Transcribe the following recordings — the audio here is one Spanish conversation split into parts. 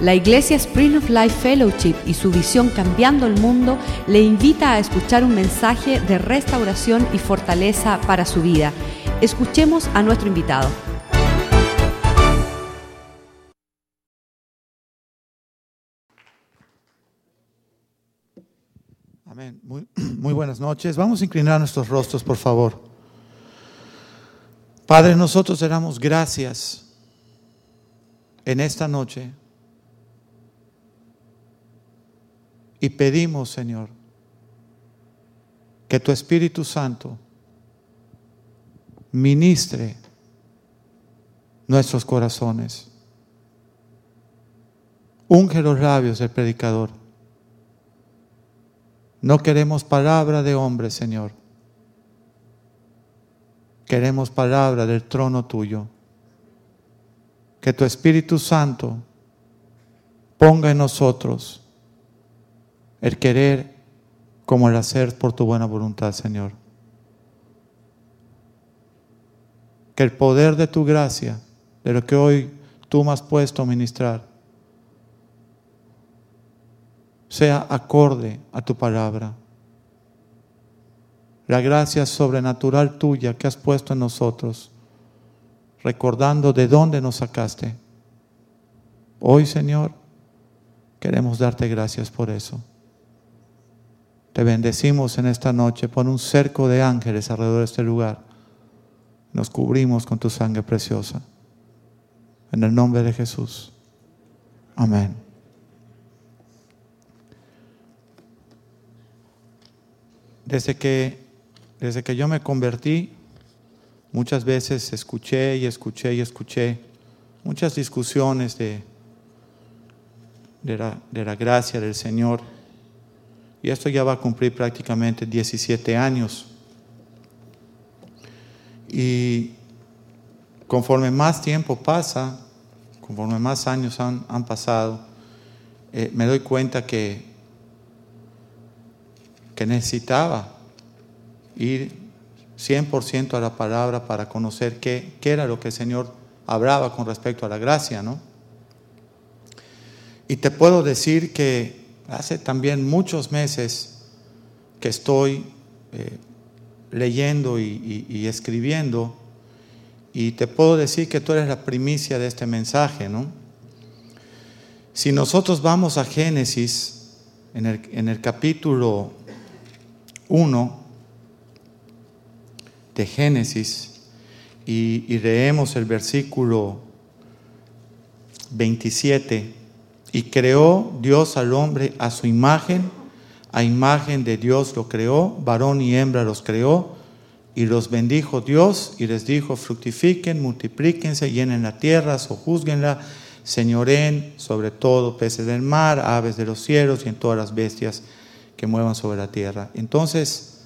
La Iglesia Spring of Life Fellowship y su visión Cambiando el Mundo le invita a escuchar un mensaje de restauración y fortaleza para su vida. Escuchemos a nuestro invitado. Amén. Muy, buenas noches. Vamos a inclinar nuestros rostros, por favor. Padre, nosotros te damos gracias en esta noche Y pedimos, Señor, que tu Espíritu Santo ministre nuestros corazones. Unge los labios del predicador. No queremos palabra de hombre, Señor. Queremos palabra del trono tuyo. Que tu Espíritu Santo ponga en nosotros el querer como el hacer por tu buena voluntad, Señor. Que el poder de tu gracia, de lo que hoy tú me has puesto a ministrar, sea acorde a tu palabra. La gracia sobrenatural tuya que has puesto en nosotros, recordando de dónde nos sacaste. Hoy, Señor, queremos darte gracias por eso. Te bendecimos en esta noche. Pon un cerco de ángeles alrededor de este lugar. Nos cubrimos con tu sangre preciosa. En el nombre de Jesús. Amén. Desde que, desde que yo me convertí, muchas veces escuché y escuché y escuché muchas discusiones de, de, la, de la gracia del Señor y esto ya va a cumplir prácticamente 17 años. Y conforme más tiempo pasa, conforme más años han, pasado, eh, me doy cuenta que, que necesitaba ir 100% a la palabra para conocer qué, qué era lo que el Señor hablaba con respecto a la gracia, ¿no? Y te puedo decir que hace también muchos meses que estoy eh, leyendo y, escribiendo y te puedo decir que tú eres la primicia de este mensaje, ¿no? Si nosotros vamos a Génesis, en el, capítulo 1 de Génesis, y, y leemos el versículo 27, y creó Dios al hombre a su imagen, a imagen de Dios lo creó, varón y hembra los creó, y los bendijo Dios y les dijo, fructifiquen, multiplíquense, llenen la tierra, sojuzguenla, señoren sobre todo peces del mar, aves de los cielos y en todas las bestias que muevan sobre la tierra. Entonces,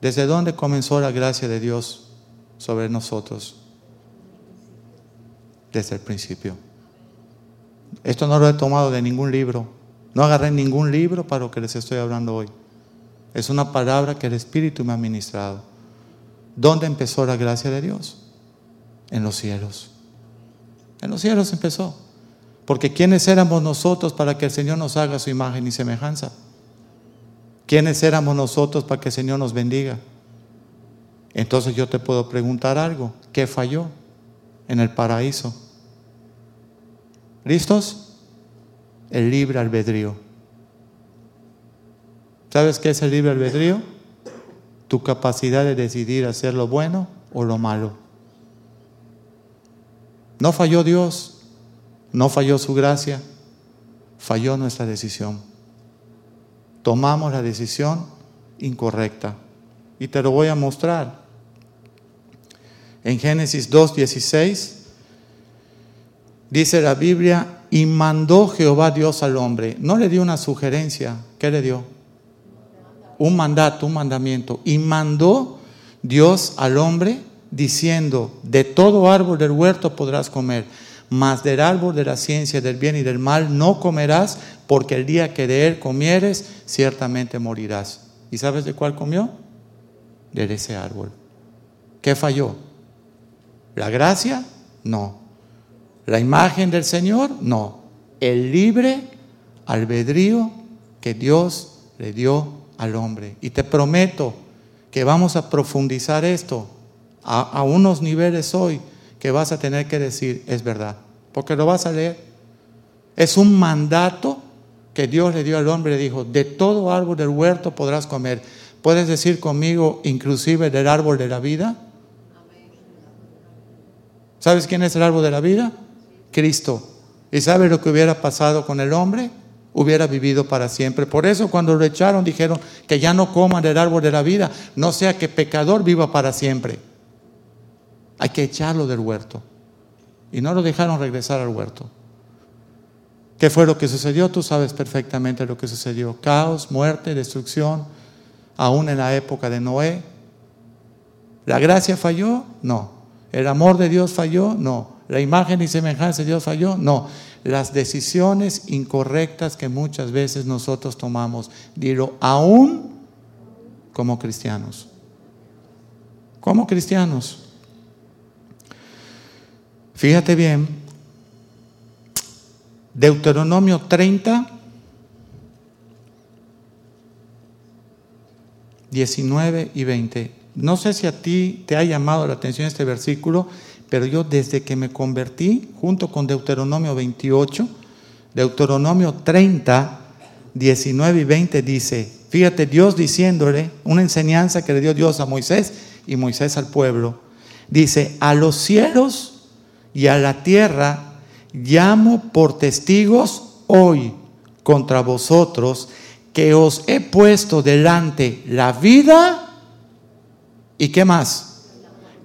¿desde dónde comenzó la gracia de Dios sobre nosotros? Desde el principio. Esto no lo he tomado de ningún libro. No agarré ningún libro para lo que les estoy hablando hoy. Es una palabra que el Espíritu me ha ministrado. ¿Dónde empezó la gracia de Dios? En los cielos. En los cielos empezó. Porque ¿quiénes éramos nosotros para que el Señor nos haga su imagen y semejanza? ¿Quiénes éramos nosotros para que el Señor nos bendiga? Entonces yo te puedo preguntar algo. ¿Qué falló en el paraíso? ¿Listos? El libre albedrío. ¿Sabes qué es el libre albedrío? Tu capacidad de decidir hacer lo bueno o lo malo. No falló Dios, no falló su gracia, falló nuestra decisión. Tomamos la decisión incorrecta. Y te lo voy a mostrar. En Génesis 2.16 Dice la Biblia, y mandó Jehová Dios al hombre. No le dio una sugerencia, ¿qué le dio? Un mandato, un mandamiento. Y mandó Dios al hombre diciendo, de todo árbol del huerto podrás comer, mas del árbol de la ciencia del bien y del mal no comerás, porque el día que de él comieres, ciertamente morirás. ¿Y sabes de cuál comió? De ese árbol. ¿Qué falló? ¿La gracia? No. ¿La imagen del Señor? No. el libre albedrío que Dios le dio al hombre. Y te prometo que vamos a profundizar esto a, unos niveles hoy que vas a tener que decir, es verdad, porque lo vas a leer. Es un mandato que Dios le dio al hombre, dijo, de todo árbol del huerto podrás comer. ¿Puedes decir conmigo, inclusive del árbol de la vida? ¿Sabes quién es el árbol de la vida? Cristo. ¿Y sabes lo que hubiera pasado con el hombre? Hubiera vivido para siempre. Por eso cuando lo echaron dijeron que ya no coman del árbol de la vida, no sea que pecador viva para siempre. Hay que echarlo del huerto. Y no lo dejaron regresar al huerto. ¿Qué fue lo que sucedió? Tú sabes perfectamente lo que sucedió. Caos, muerte, destrucción, aún en la época de Noé. ¿La gracia falló? No. ¿El amor de Dios falló? No. ¿La imagen y semejanza de Dios falló? No. Las decisiones incorrectas que muchas veces nosotros tomamos, dilo, aún como cristianos. Como cristianos. Fíjate bien, Deuteronomio 30, 19 y 20. No sé si a ti te ha llamado la atención este versículo, pero yo desde que me convertí, junto con Deuteronomio 28, Deuteronomio 30, 19 y 20 dice, fíjate Dios diciéndole una enseñanza que le dio Dios a Moisés y Moisés al pueblo, dice, a los cielos y a la tierra llamo por testigos hoy contra vosotros que os he puesto delante la vida y qué más?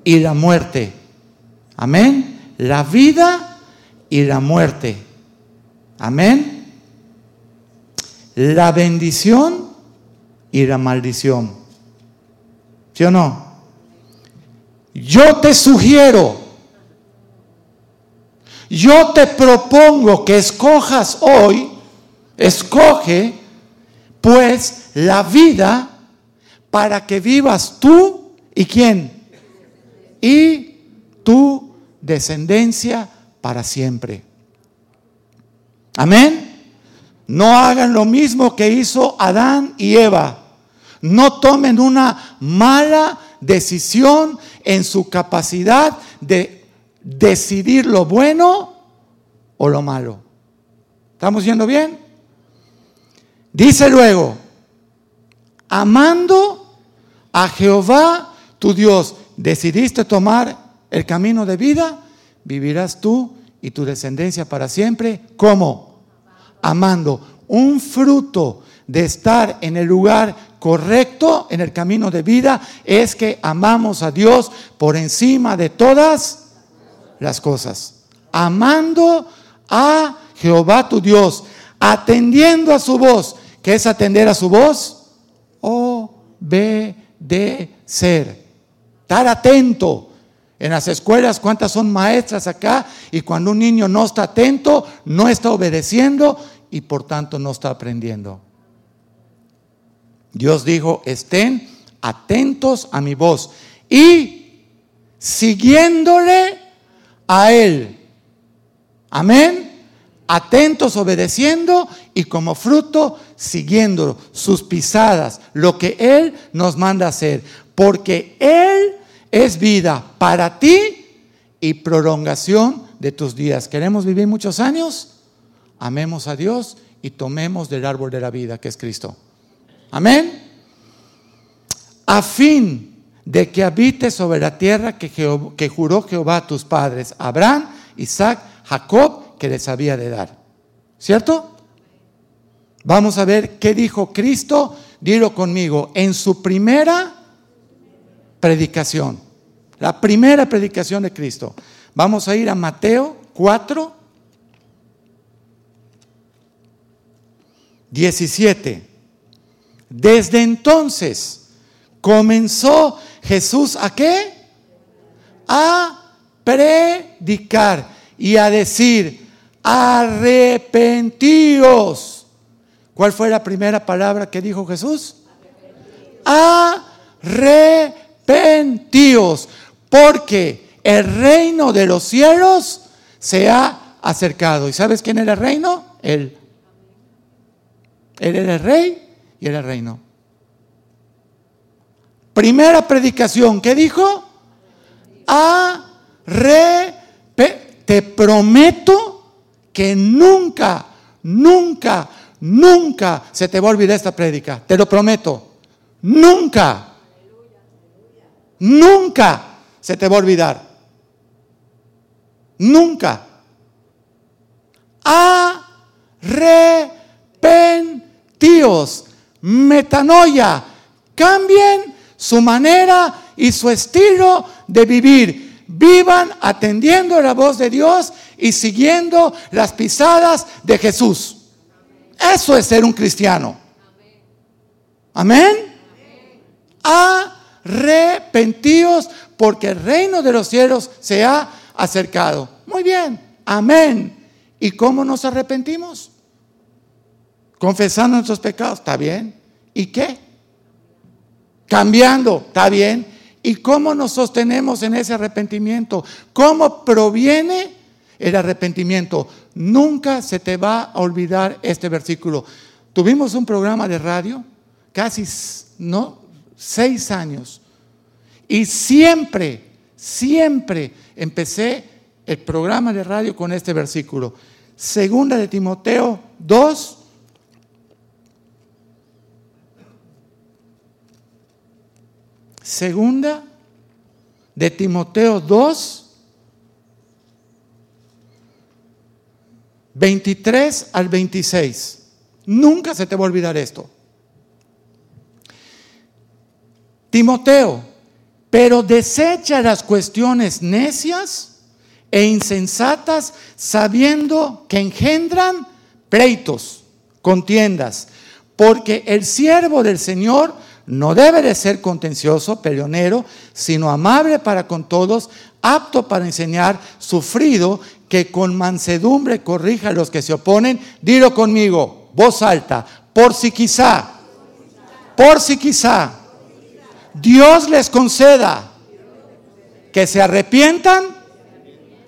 Y la muerte. Amén. La vida y la muerte. Amén. La bendición y la maldición. ¿Sí o no? Yo te sugiero yo te propongo que escojas hoy, escoge pues la vida para que vivas tú y quién. Y tu descendencia para siempre. Amén. No hagan lo mismo que hizo Adán y Eva. No tomen una mala decisión en su capacidad de decidir lo bueno o lo malo. ¿Estamos yendo bien? Dice luego, amando a Jehová tu Dios, decidiste tomar el camino de vida, vivirás tú y tu descendencia para siempre. ¿Cómo? Amando. Un fruto de estar en el lugar correcto, en el camino de vida, es que amamos a Dios por encima de todas las cosas. Amando a Jehová tu Dios, atendiendo a su voz. ¿Qué es atender a su voz? Obedecer. Estar atento. En las escuelas, ¿cuántas son maestras acá? Y cuando un niño no está atento, no está obedeciendo y por tanto no está aprendiendo. Dios dijo, estén atentos a mi voz y siguiéndole a Él. Amén. Atentos, obedeciendo y como fruto siguiendo sus pisadas, lo que Él nos manda hacer. Porque Él es vida para ti y prolongación de tus días. ¿Queremos vivir muchos años? Amemos a Dios y tomemos del árbol de la vida que es Cristo. Amén. A fin de que habite sobre la tierra que, que juró Jehová a tus padres, Abraham, Isaac, Jacob, que les había de dar. ¿Cierto? Vamos a ver qué dijo Cristo, dilo conmigo, en su primera predicación. La primera predicación de Cristo. Vamos a ir a Mateo 4, 17. Desde entonces comenzó Jesús a qué? A predicar y a decir, arrepentíos. ¿Cuál fue la primera palabra que dijo Jesús? Arrepentíos, porque el reino de los cielos se ha acercado. ¿Y sabes quién era el reino? Él. Él era el rey y era el reino. Primera predicación, ¿qué dijo? A re, te prometo que nunca, nunca, nunca se te va a olvidar esta prédica. Te lo prometo. Nunca. Nunca se te va a olvidar. Nunca. Arrepentíos. Metanoia. Cambien su manera y su estilo de vivir. Vivan atendiendo la voz de Dios y siguiendo las pisadas de Jesús. Eso es ser un cristiano. Amén. Arrepentíos porque el reino de los cielos se ha acercado. Muy bien. Amén. ¿Y cómo nos arrepentimos? Confesando nuestros pecados. ¿Está bien? ¿Y qué? Cambiando. ¿Está bien? ¿Y cómo nos sostenemos en ese arrepentimiento? ¿Cómo proviene el arrepentimiento? Nunca se te va a olvidar este versículo. Tuvimos un programa de radio, casi, ¿no? Seis años. Y siempre, siempre empecé el programa de radio con este versículo. Segunda de Timoteo 2, Segunda de Timoteo 2, 23 al 26. Nunca se te va a olvidar esto. Timoteo, pero desecha las cuestiones necias e insensatas, sabiendo que engendran pleitos, contiendas, porque el siervo del Señor no debe de ser contencioso, peleonero, sino amable para con todos, apto para enseñar, sufrido, que con mansedumbre corrija a los que se oponen. Dilo conmigo, voz alta, por si quizá, por si quizá, Dios les conceda que se arrepientan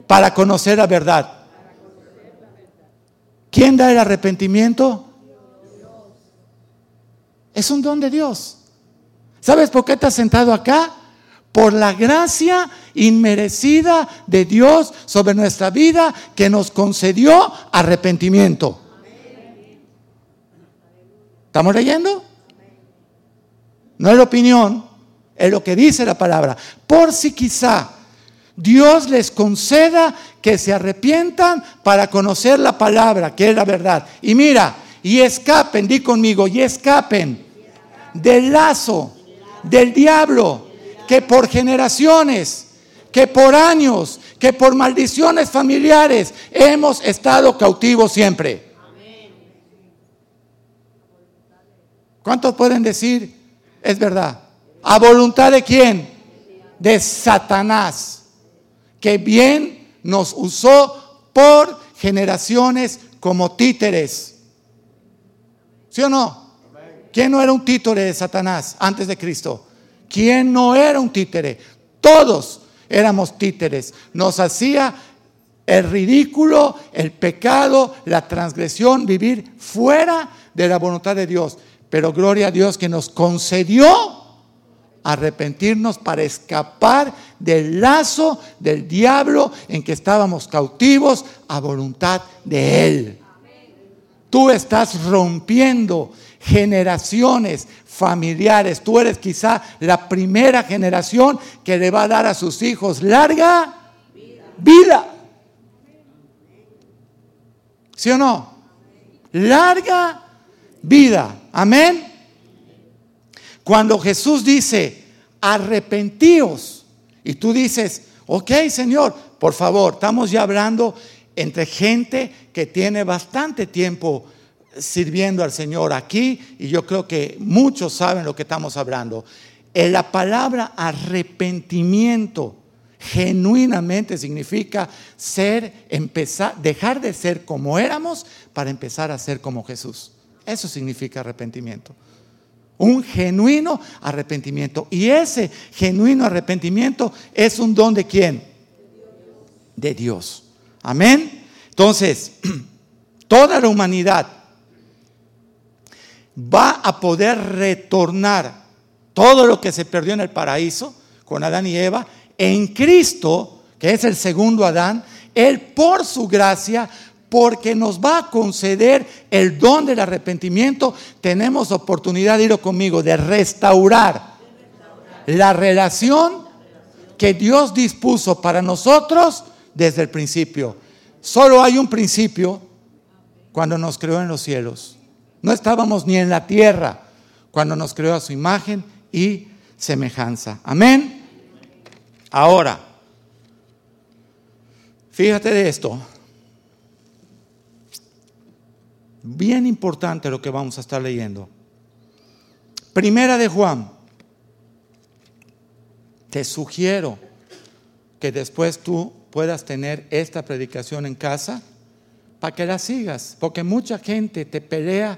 para conocer la verdad. ¿Quién da el arrepentimiento? Es un don de Dios. ¿Sabes por qué estás sentado acá? Por la gracia inmerecida de Dios sobre nuestra vida que nos concedió arrepentimiento. ¿Estamos leyendo? No es opinión, es lo que dice la palabra. Por si quizá Dios les conceda que se arrepientan para conocer la palabra, que es la verdad. Y mira, y escapen, di conmigo, y escapen del lazo del diablo, que por generaciones, que por años, que por maldiciones familiares hemos estado cautivos siempre. ¿Cuántos pueden decir? Es verdad. ¿A voluntad de quién? De Satanás, que bien nos usó por generaciones como títeres. ¿Sí o no? ¿Quién no era un títere de Satanás antes de Cristo? ¿Quién no era un títere? Todos éramos títeres. Nos hacía el ridículo, el pecado, la transgresión, vivir fuera de la voluntad de Dios. Pero gloria a Dios que nos concedió arrepentirnos para escapar del lazo del diablo en que estábamos cautivos a voluntad de Él. Tú estás rompiendo generaciones familiares. Tú eres quizá la primera generación que le va a dar a sus hijos larga vida. ¿Sí o no? Larga vida. Amén. Cuando Jesús dice, arrepentíos, y tú dices, ok Señor, por favor, estamos ya hablando entre gente que tiene bastante tiempo sirviendo al Señor aquí y yo creo que muchos saben lo que estamos hablando. En la palabra arrepentimiento genuinamente significa ser, empezar, dejar de ser como éramos para empezar a ser como Jesús. Eso significa arrepentimiento. Un genuino arrepentimiento. Y ese genuino arrepentimiento es un don de quién? De Dios. Amén. Entonces, toda la humanidad va a poder retornar todo lo que se perdió en el paraíso con Adán y Eva en Cristo, que es el segundo Adán, Él por su gracia, porque nos va a conceder el don del arrepentimiento, tenemos oportunidad, dilo conmigo, de restaurar la relación que Dios dispuso para nosotros desde el principio. Solo hay un principio cuando nos creó en los cielos. No estábamos ni en la tierra cuando nos creó a su imagen y semejanza. Amén. Ahora, fíjate de esto. Bien importante lo que vamos a estar leyendo. Primera de Juan. Te sugiero que después tú puedas tener esta predicación en casa para que la sigas, porque mucha gente te pelea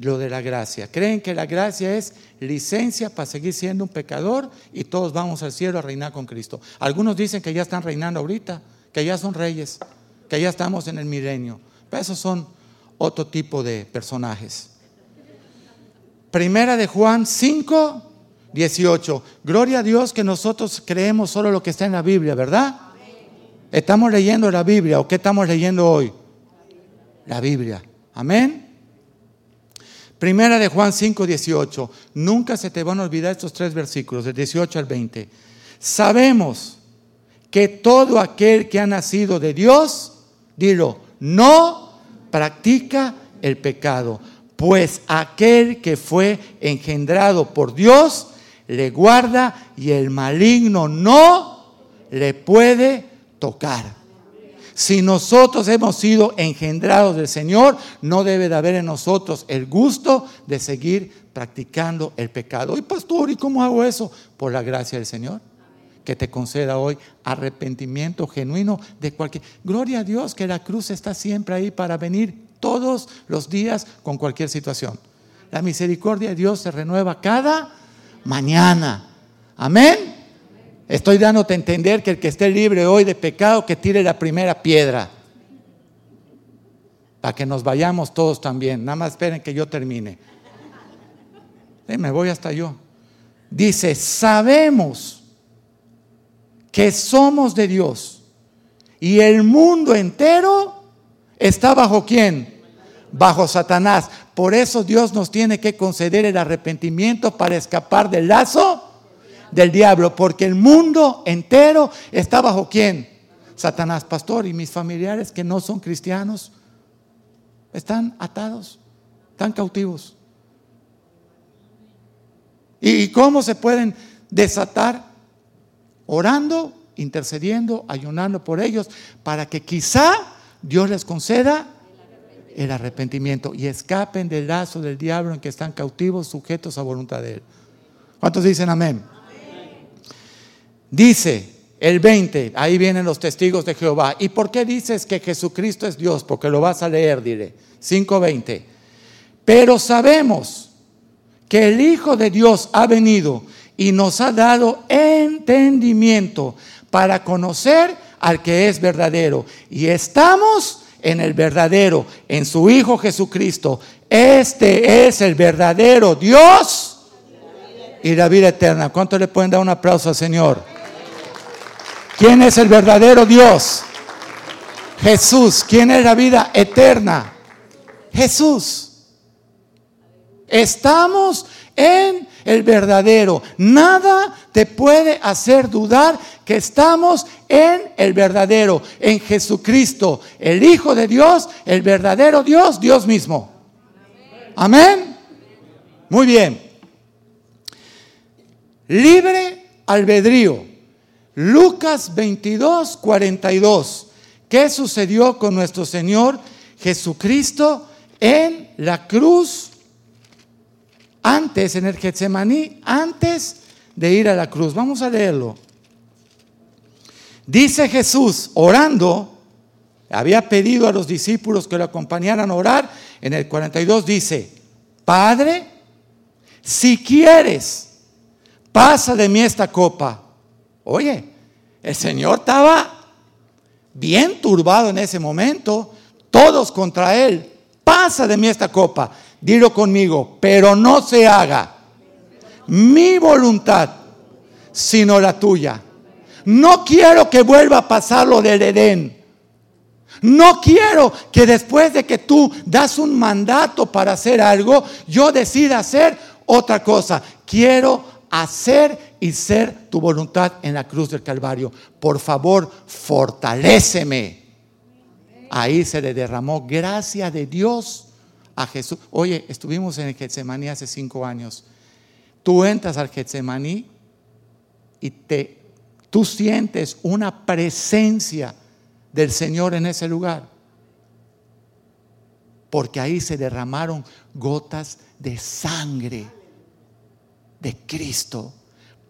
lo de la gracia. Creen que la gracia es licencia para seguir siendo un pecador y todos vamos al cielo a reinar con Cristo. Algunos dicen que ya están reinando ahorita, que ya son reyes, que ya estamos en el milenio. Pero esos son otro tipo de personajes. Primera de Juan 5, 18. Gloria a Dios que nosotros creemos solo lo que está en la Biblia, ¿verdad? Estamos leyendo la Biblia o qué estamos leyendo hoy? La Biblia. Amén. Primera de Juan 5, 18. Nunca se te van a olvidar estos tres versículos, del 18 al 20. Sabemos que todo aquel que ha nacido de Dios, dilo, no practica el pecado, pues aquel que fue engendrado por Dios le guarda y el maligno no le puede tocar. Si nosotros hemos sido engendrados del Señor, no debe de haber en nosotros el gusto de seguir practicando el pecado. Y pastor, ¿y cómo hago eso? Por la gracia del Señor. Que te conceda hoy arrepentimiento genuino de cualquier... Gloria a Dios que la cruz está siempre ahí para venir todos los días con cualquier situación. La misericordia de Dios se renueva cada mañana. Amén. Estoy dándote a entender que el que esté libre hoy de pecado, que tire la primera piedra. Para que nos vayamos todos también. Nada más esperen que yo termine. me voy hasta yo. Dice, sabemos que somos de Dios. Y el mundo entero está bajo quién? Bajo Satanás. Por eso Dios nos tiene que conceder el arrepentimiento para escapar del lazo del diablo, porque el mundo entero está bajo quién? Satanás, pastor, y mis familiares que no son cristianos están atados, están cautivos. ¿Y cómo se pueden desatar? Orando, intercediendo, ayunando por ellos, para que quizá Dios les conceda el arrepentimiento y escapen del lazo del diablo en que están cautivos, sujetos a voluntad de Él. ¿Cuántos dicen amén? Dice el 20, ahí vienen los testigos de Jehová. ¿Y por qué dices que Jesucristo es Dios? Porque lo vas a leer, dile. 5.20. Pero sabemos que el Hijo de Dios ha venido y nos ha dado entendimiento para conocer al que es verdadero. Y estamos en el verdadero, en su Hijo Jesucristo. Este es el verdadero Dios y la vida eterna. ¿Cuánto le pueden dar un aplauso al Señor? ¿Quién es el verdadero Dios? Jesús. ¿Quién es la vida eterna? Jesús. Estamos en el verdadero. Nada te puede hacer dudar que estamos en el verdadero, en Jesucristo, el Hijo de Dios, el verdadero Dios, Dios mismo. Amén. Muy bien. Libre albedrío. Lucas 22, 42. ¿Qué sucedió con nuestro Señor Jesucristo en la cruz? Antes, en el Getsemaní, antes de ir a la cruz. Vamos a leerlo. Dice Jesús, orando, había pedido a los discípulos que lo acompañaran a orar. En el 42 dice, Padre, si quieres, pasa de mí esta copa Oye, el Señor estaba bien turbado en ese momento. Todo todos contra él. Pasa de mí esta copa. Dilo conmigo, pero no se haga mi voluntad, sino la tuya. No quiero que vuelva a pasar lo del Edén. No quiero que después de que tú das un mandato para hacer algo, yo decida hacer otra cosa. Quiero hacer y ser tu voluntad en la cruz del Calvario. Por favor, fortaléceme. Ahí se le derramó gracia de Dios a Jesús. Oye, estuvimos en el Getsemaní hace cinco años. Tú entras al Getsemaní y te, tú sientes una presencia del Señor en ese lugar. Porque ahí se derramaron gotas de sangre de Cristo.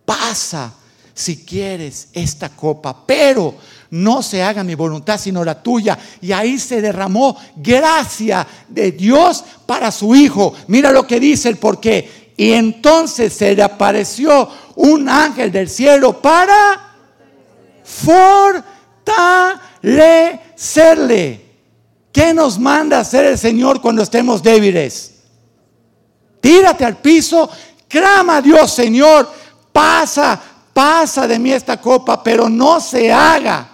Pasa si quieres esta copa, pero no se haga mi voluntad sino la tuya. Y ahí se derramó gracia de Dios para su Hijo. Mira lo que dice el porqué. Y entonces se le apareció un ángel del cielo para fortalecerle. ¿Qué nos manda hacer el Señor cuando estemos débiles? Tírate al piso, clama a Dios, Señor, pasa, pasa de mí esta copa, pero no se haga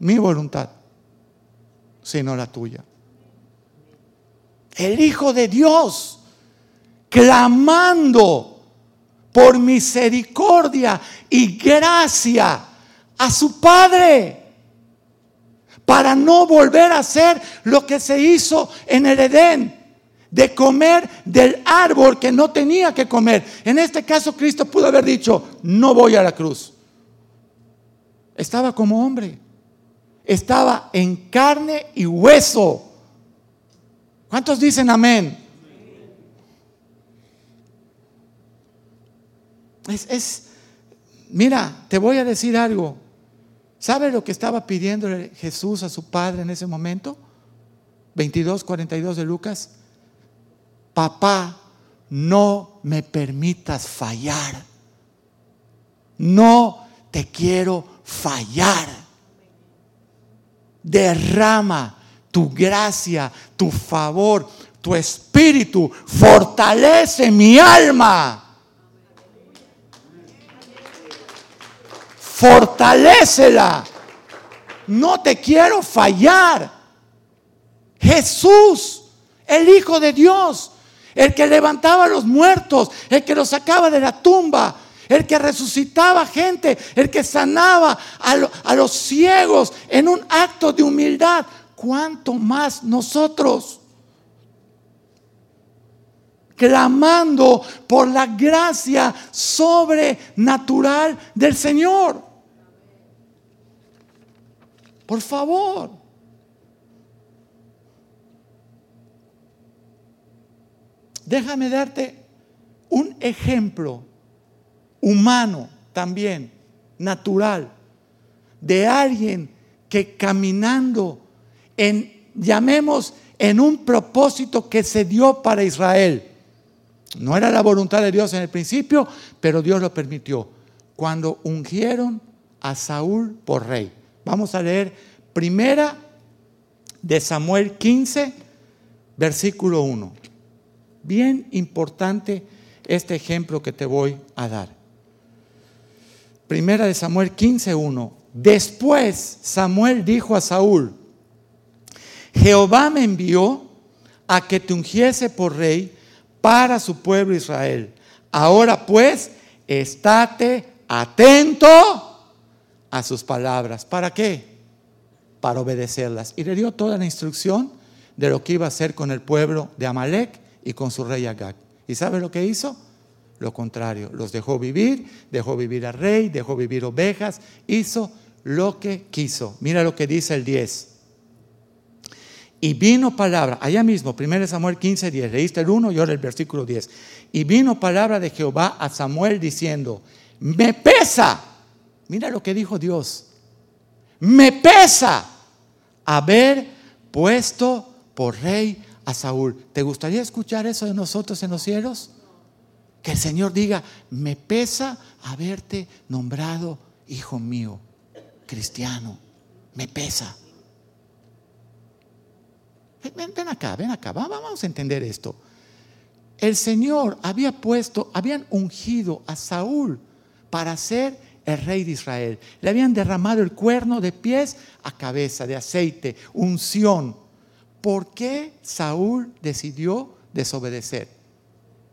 mi voluntad, sino la tuya. El Hijo de Dios, clamando por misericordia y gracia a su Padre, para no volver a hacer lo que se hizo en el Edén de comer del árbol que no tenía que comer. En este caso Cristo pudo haber dicho, no voy a la cruz. Estaba como hombre. Estaba en carne y hueso. ¿Cuántos dicen amén? Es, mira, te voy a decir algo. ¿Sabe lo que estaba pidiendo Jesús a su Padre en ese momento? 22, 42 de Lucas papá, no me permitas fallar. No te quiero fallar. Derrama tu gracia, tu favor, tu espíritu. Fortalece mi alma. Fortalécela. No te quiero fallar. Jesús, el Hijo de Dios, el que levantaba a los muertos, el que los sacaba de la tumba, el que resucitaba gente, el que sanaba a, los ciegos en un acto de humildad. ¿Cuánto más nosotros? Clamando por la gracia sobrenatural del Señor. Por favor. Déjame darte un ejemplo humano también, natural, de alguien que caminando en, llamemos, en un propósito que se dio para Israel. No era la voluntad de Dios en el principio, pero Dios lo permitió. Cuando ungieron a Saúl por rey. Vamos a leer primera de Samuel 15, versículo 1. Bien importante este ejemplo que te voy a dar. Primera de Samuel 15:1. Después Samuel dijo a Saúl: Jehová me envió a que te ungiese por rey para su pueblo Israel. Ahora pues, estate atento a sus palabras. ¿Para qué? Para obedecerlas. Y le dio toda la instrucción de lo que iba a hacer con el pueblo de Amalek y con su rey Agag. ¿Y sabe lo que hizo? Lo contrario, los dejó vivir, dejó vivir al rey, dejó vivir ovejas, hizo lo que quiso. Mira lo que dice el 10. Y vino palabra, allá mismo, 1 Samuel 15, 10, leíste el 1 y ahora el versículo 10. Y vino palabra de Jehová a Samuel diciendo, me pesa, mira lo que dijo Dios, me pesa haber puesto por rey a Saúl. ¿Te gustaría escuchar eso de nosotros en los cielos? Que el Señor diga, me pesa haberte nombrado hijo mío, cristiano, me pesa. Ven, acá, ven acá, vamos a entender esto. El Señor había puesto, habían ungido a Saúl para ser el rey de Israel. Le habían derramado el cuerno de pies a cabeza, de aceite, unción. ¿Por qué Saúl decidió desobedecer?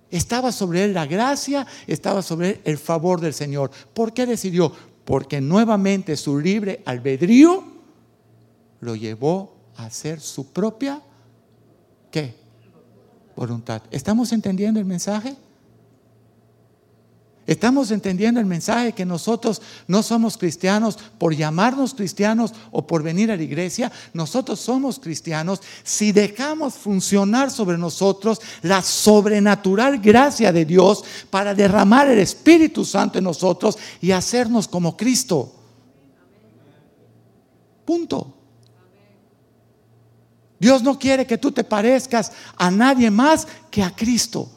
Estaba sobre él la gracia, estaba sobre él el favor del Señor. ¿Por qué decidió? Porque nuevamente su libre albedrío lo llevó a hacer su propia, ¿qué? Voluntad. ¿Estamos entendiendo el mensaje? Estamos entendiendo el mensaje que nosotros no somos cristianos por llamarnos cristianos o por venir a la iglesia. Nosotros somos cristianos si dejamos funcionar sobre nosotros la sobrenatural gracia de Dios para derramar el Espíritu Santo en nosotros y hacernos como Cristo. Punto. Dios no quiere que tú te parezcas a nadie más que a Cristo.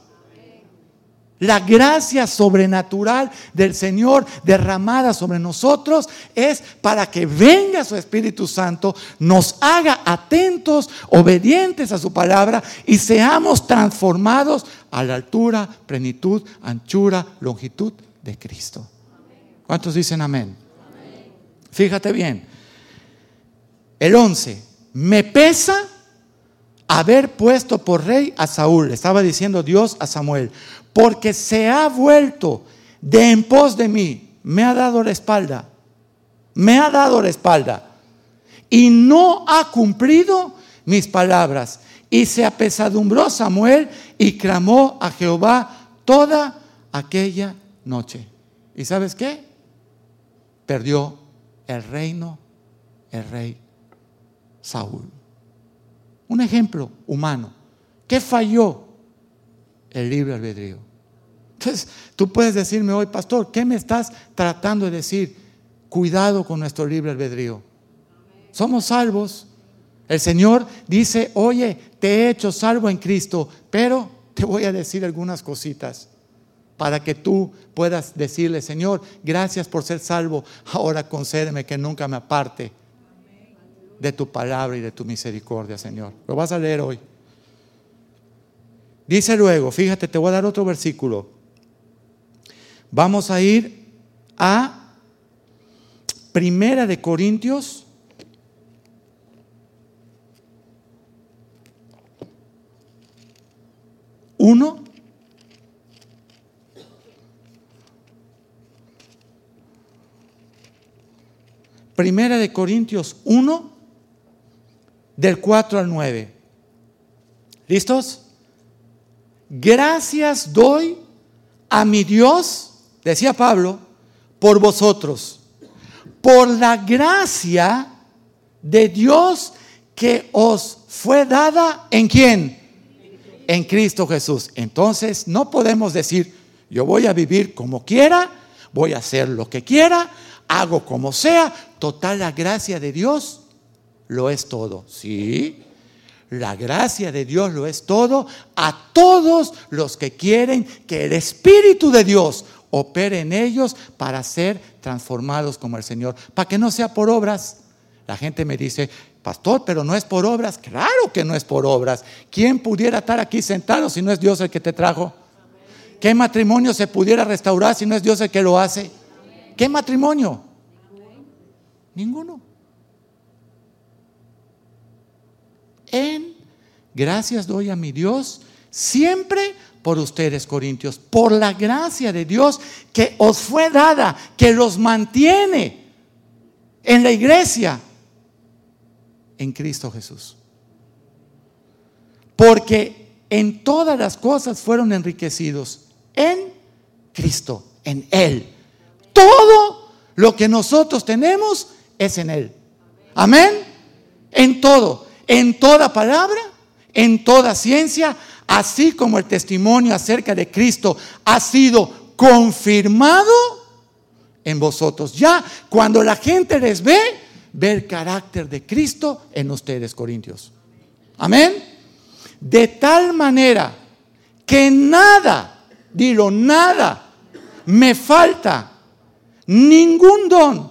La gracia sobrenatural del Señor derramada sobre nosotros es para que venga su Espíritu Santo, nos haga atentos, obedientes a su palabra y seamos transformados a la altura, plenitud, anchura, longitud de Cristo. ¿Cuántos dicen amén? Fíjate bien. El 11. Me pesa haber puesto por rey a Saúl, estaba diciendo Dios a Samuel, porque se ha vuelto de en pos de mí, me ha dado la espalda, me ha dado la espalda y no ha cumplido mis palabras. Y se apesadumbró Samuel y clamó a Jehová toda aquella noche. ¿Y sabes qué? Perdió el reino, el rey Saúl. Un ejemplo humano. ¿Qué falló? El libre albedrío. Entonces, tú puedes decirme hoy, pastor, ¿qué me estás tratando de decir? Cuidado con nuestro libre albedrío. Somos salvos. El Señor dice, oye, te he hecho salvo en Cristo, pero te voy a decir algunas cositas para que tú puedas decirle, Señor, gracias por ser salvo, ahora concédeme que nunca me aparte de tu palabra y de tu misericordia, Señor. Lo vas a leer hoy. Dice luego, fíjate, te voy a dar otro versículo. Vamos a ir a Primera de Corintios. Uno. Primera de Corintios 1, del 4 al 9. ¿Listos? Gracias doy a mi Dios decía Pablo, por vosotros, por la gracia de Dios que os fue dada en quién? En Cristo Jesús. Entonces no podemos decir, yo voy a vivir como quiera, voy a hacer lo que quiera, hago como sea, total la gracia de Dios lo es todo. Sí, la gracia de Dios lo es todo a todos los que quieren que el Espíritu de Dios opere en ellos para ser transformados como el Señor, para que no sea por obras. La gente me dice, pastor, pero no es por obras. Claro que no es por obras. ¿Quién pudiera estar aquí sentado si no es Dios el que te trajo? ¿Qué matrimonio se pudiera restaurar si no es Dios el que lo hace? ¿Qué matrimonio? Ninguno. En gracias doy a mi Dios siempre por ustedes, Corintios, por la gracia de Dios que os fue dada, que los mantiene en la iglesia, en Cristo Jesús. Porque en todas las cosas fueron enriquecidos en Cristo, en Él. Todo lo que nosotros tenemos es en Él. Amén. En todo, en toda palabra, en toda ciencia, así como el testimonio acerca de Cristo ha sido confirmado en vosotros. Ya cuando la gente les ve, ve el carácter de Cristo en ustedes, Corintios. Amén. De tal manera que nada, dilo, nada me falta, ningún don,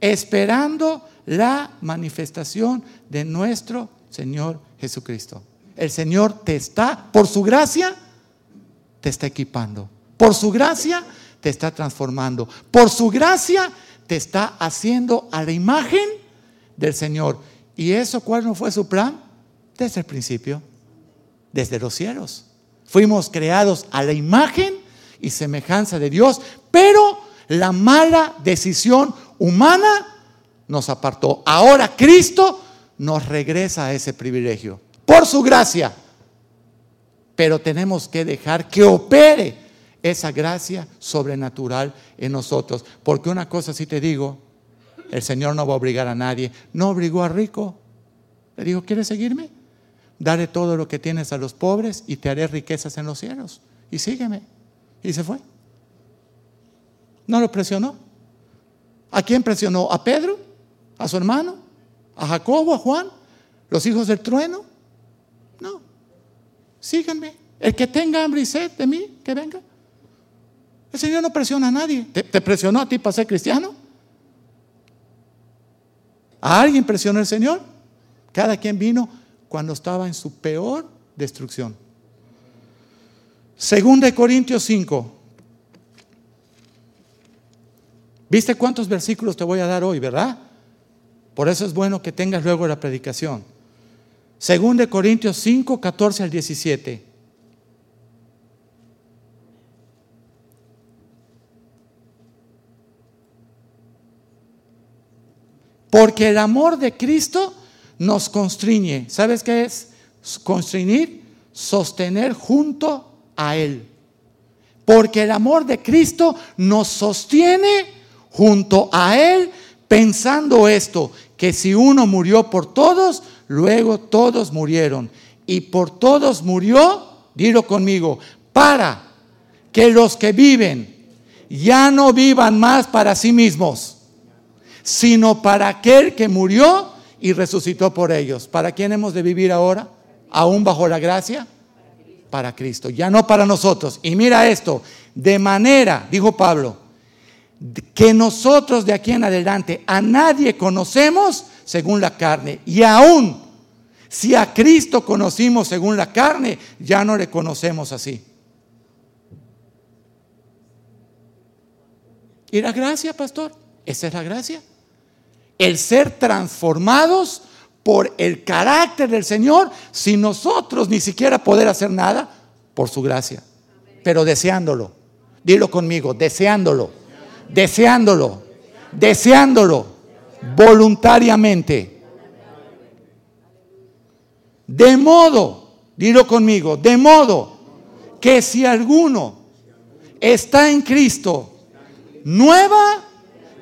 esperando la manifestación de nuestro Señor Jesucristo. El Señor te está, por su gracia, te está equipando. Por su gracia, te está transformando. Por su gracia, te está haciendo a la imagen del Señor. ¿Y eso cuál no fue su plan? Desde el principio, desde los cielos. Fuimos creados a la imagen y semejanza de Dios, pero la mala decisión humana nos apartó. Ahora Cristo nos regresa a ese privilegio, por su gracia. Pero tenemos que dejar que opere esa gracia sobrenatural en nosotros. Porque una cosa sí te digo, el Señor no va a obligar a nadie. No obligó a rico. Le dijo, ¿quieres seguirme? Dale todo lo que tienes a los pobres y te haré riquezas en los cielos. Y sígueme. Y se fue. No lo presionó. ¿A quién presionó? ¿A Pedro? ¿A su hermano? ¿A Jacobo? ¿A Juan? ¿Los hijos del trueno? No. Síganme. El que tenga hambre y sed de mí, que venga. El Señor no presiona a nadie. ¿Te, presionó a ti para ser cristiano? ¿A alguien presionó el Señor? Cada quien vino cuando estaba en su peor destrucción. Segunda de Corintios 5. ¿Viste cuántos versículos te voy a dar hoy, verdad? Por eso es bueno que tengas luego la predicación. Segunda de Corintios 5, 14 al 17. Porque el amor de Cristo nos constriñe. ¿Sabes qué es? Constreñir, sostener junto a Él. Porque el amor de Cristo nos sostiene junto a Él, pensando esto, que si uno murió por todos, luego todos murieron. Y por todos murió, dilo conmigo, para que los que viven ya no vivan más para sí mismos sino para aquel que murió y resucitó por ellos. ¿Para quién hemos de vivir ahora? ¿Aún bajo la gracia? Para Cristo, ya no para nosotros. Y mira esto, de manera, dijo Pablo, que nosotros de aquí en adelante a nadie conocemos según la carne. Y aún si a Cristo conocimos según la carne, ya no le conocemos así. ¿Y la gracia, pastor? ¿Esa es la gracia? el ser transformados por el carácter del Señor sin nosotros ni siquiera poder hacer nada por su gracia, pero deseándolo. Dilo conmigo, deseándolo, deseándolo, deseándolo voluntariamente. De modo, dilo conmigo, de modo que si alguno está en Cristo, nueva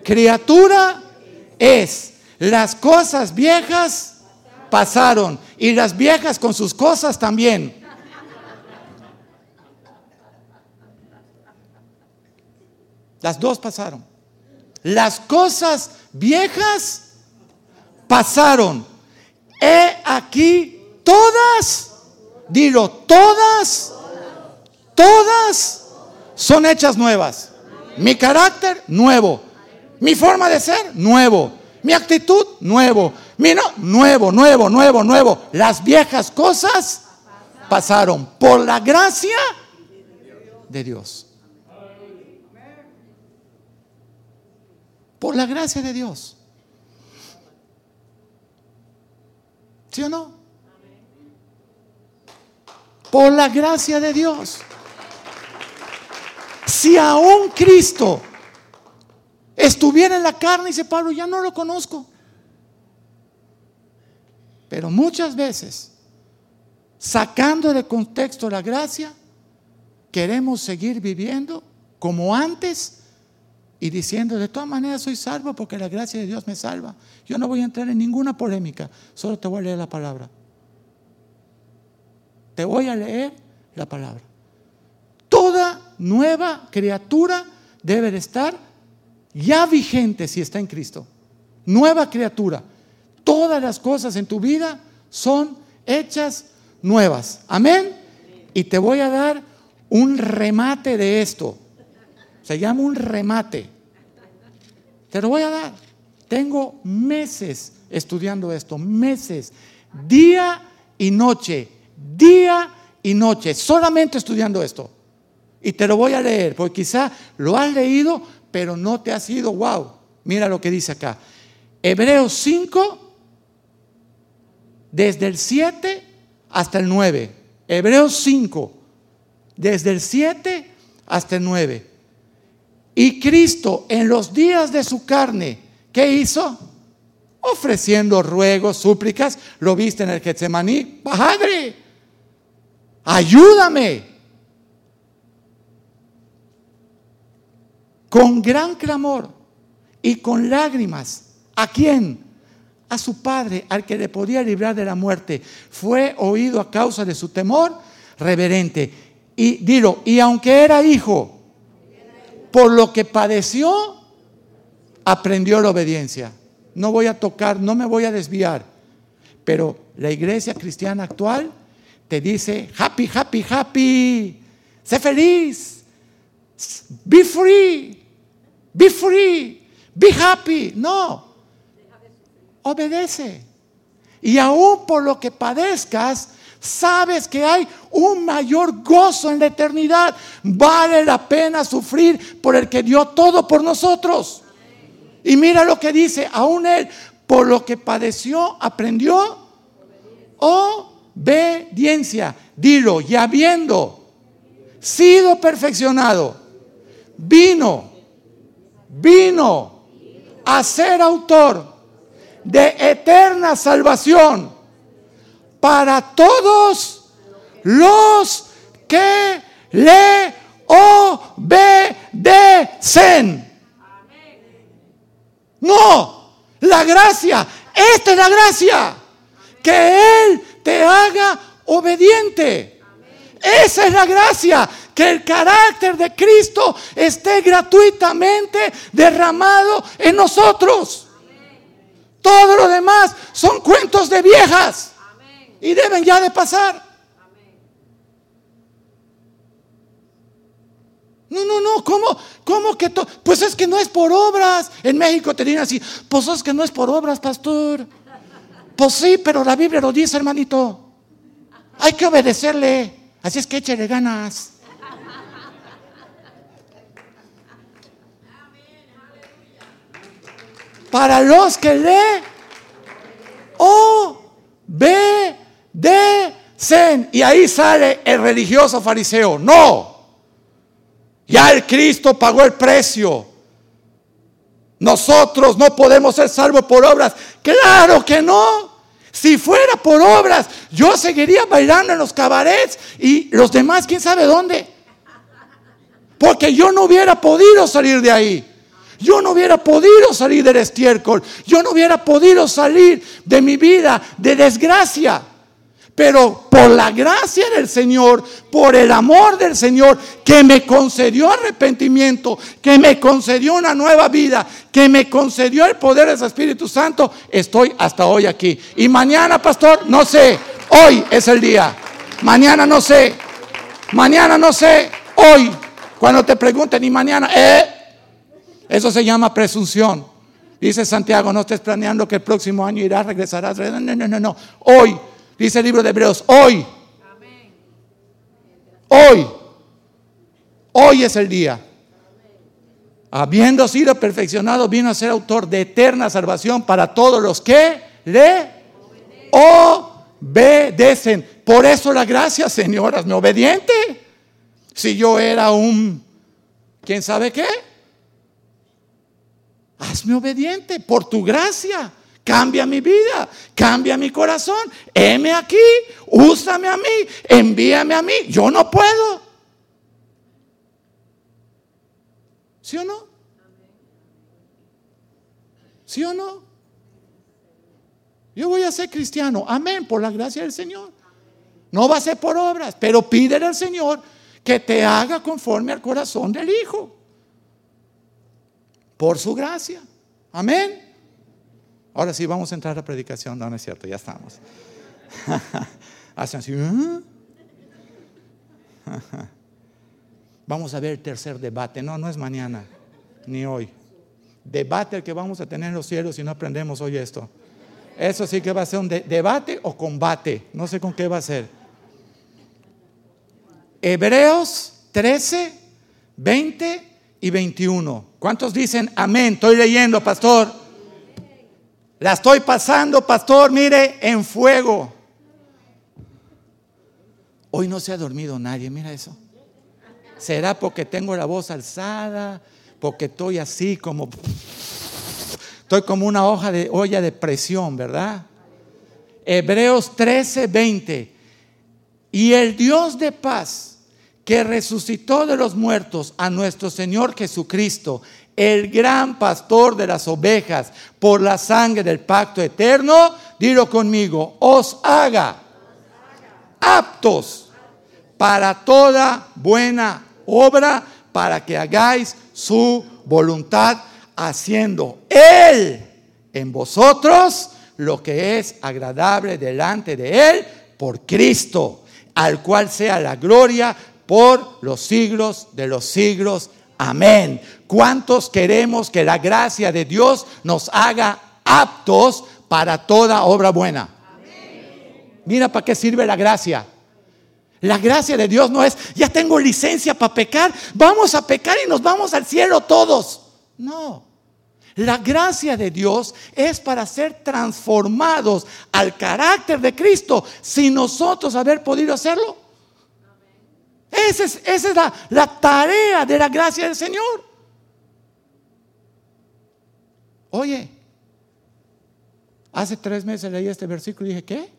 criatura es, las cosas viejas pasaron y las viejas con sus cosas también. Las dos pasaron. Las cosas viejas pasaron. He aquí todas, dilo, todas, todas son hechas nuevas. Mi carácter nuevo. Mi forma de ser, nuevo. Mi actitud, nuevo. Mi nuevo, nuevo, nuevo, nuevo. Las viejas cosas pasaron por la gracia de Dios. Por la gracia de Dios. ¿Sí o no? Por la gracia de Dios. Si aún Cristo estuviera en la carne, dice Pablo, ya no lo conozco. Pero muchas veces, sacando de contexto la gracia, queremos seguir viviendo como antes y diciendo, de todas maneras soy salvo porque la gracia de Dios me salva. Yo no voy a entrar en ninguna polémica, solo te voy a leer la palabra. Te voy a leer la palabra. Toda nueva criatura debe de estar ya vigente si está en Cristo. Nueva criatura. Todas las cosas en tu vida son hechas nuevas. Amén. Y te voy a dar un remate de esto. Se llama un remate. Te lo voy a dar. Tengo meses estudiando esto, meses. día y noche, día y noche, solamente estudiando esto. Y te lo voy a leer, porque quizá lo has leído, pero no te ha sido wow. Mira lo que dice acá. Hebreos 5, desde el 7 hasta el 9. Hebreos 5, desde el 7 hasta el 9. Y Cristo en los días de su carne, ¿qué hizo? Ofreciendo ruegos, súplicas, lo viste en el Getsemaní, Padre, ayúdame. Con gran clamor y con lágrimas. ¿A quién? A su padre, al que le podía librar de la muerte. Fue oído a causa de su temor reverente. Y dilo, y aunque era hijo, por lo que padeció, aprendió la obediencia. No voy a tocar, no me voy a desviar. Pero la iglesia cristiana actual te dice, happy, happy, happy, sé feliz, be free, be free, be happy. No, obedece. Y aún por lo que padezcas, sabes que hay un mayor gozo en la eternidad. Vale la pena sufrir por el que dio todo por nosotros. Y mira lo que dice, aún él, por lo que padeció, aprendió obediencia. Dilo, y habiendo sido perfeccionado, vino, vino a ser autor de eterna salvación para todos los que le obedecen. No, la gracia, esta es la gracia, que Él te haga obediente. Esa es la gracia, que el carácter de Cristo esté gratuitamente derramado en nosotros. Todo lo demás son cuentos de viejas y deben ya de pasar. No, no, no, ¿cómo, cómo que todo? Pues es que no es por obras. En México te dicen así, pues es que no es por obras, pastor. Pues sí, pero la Biblia lo dice, hermanito. Hay que obedecerle. Así es que échale ganas. Para los que le obedecen Zen. Y ahí sale el religioso fariseo. No. Ya el Cristo pagó el precio. Nosotros no podemos ser salvos por obras. Claro que no. Si fuera por obras, yo seguiría bailando en los cabarets y los demás, quién sabe dónde. Porque yo no hubiera podido salir de ahí. Yo no hubiera podido salir del estiércol. Yo no hubiera podido salir de mi vida de desgracia. Pero por la gracia del Señor, por el amor del Señor, que me concedió arrepentimiento, que me concedió una nueva vida, que me concedió el poder de su Espíritu Santo, estoy hasta hoy aquí. Y mañana, pastor, no sé. Hoy es el día. Mañana no sé. Mañana no sé. Hoy, cuando te pregunten, y mañana, eh, eso se llama presunción. Dice Santiago, no estés planeando que el próximo año irás, regresarás. No, no, no, no. Hoy Dice el libro de Hebreos, hoy. Hoy. Hoy es el día. Habiendo sido perfeccionado, vino a ser autor de eterna salvación para todos los que le obedecen. Por eso la gracia, señoras, me obediente. Si yo era un, ¿quién sabe qué? Hazme obediente por tu gracia. Cambia mi vida, cambia mi corazón. Heme aquí, úsame a mí, envíame a mí. Yo no puedo. ¿Sí o no? ¿Sí o no? Yo voy a ser cristiano. Amén, por la gracia del Señor. No va a ser por obras, pero pídele al Señor que te haga conforme al corazón del Hijo. Por su gracia. Amén. Ahora sí, vamos a entrar a predicación. No, no es cierto, ya estamos. Hacen así. ¿eh? vamos a ver el tercer debate. No, no es mañana, ni hoy. Debate el que vamos a tener en los cielos si no aprendemos hoy esto. Eso sí que va a ser un debate o combate. No sé con qué va a ser. Hebreos 13, 20 y 21. ¿Cuántos dicen amén? Estoy leyendo, pastor. La estoy pasando, pastor, mire, en fuego. Hoy no se ha dormido nadie, mira eso. ¿Será porque tengo la voz alzada? Porque estoy así como... Estoy como una hoja de olla de presión, ¿verdad? Hebreos 13, 20. Y el Dios de paz, que resucitó de los muertos a nuestro Señor Jesucristo, el gran pastor de las ovejas, por la sangre del pacto eterno, dilo conmigo, os haga aptos para toda buena obra, para que hagáis su voluntad, haciendo Él en vosotros lo que es agradable delante de Él por Cristo, al cual sea la gloria por los siglos de los siglos. Amén. ¿Cuántos queremos que la gracia de Dios nos haga aptos para toda obra buena? Mira para qué sirve la gracia. La gracia de Dios no es, ya tengo licencia para pecar, vamos a pecar y nos vamos al cielo todos. No. La gracia de Dios es para ser transformados al carácter de Cristo sin nosotros haber podido hacerlo. Esa es, la, tarea de la gracia del Señor. Oye, hace tres meses leí este versículo y dije, ¿qué?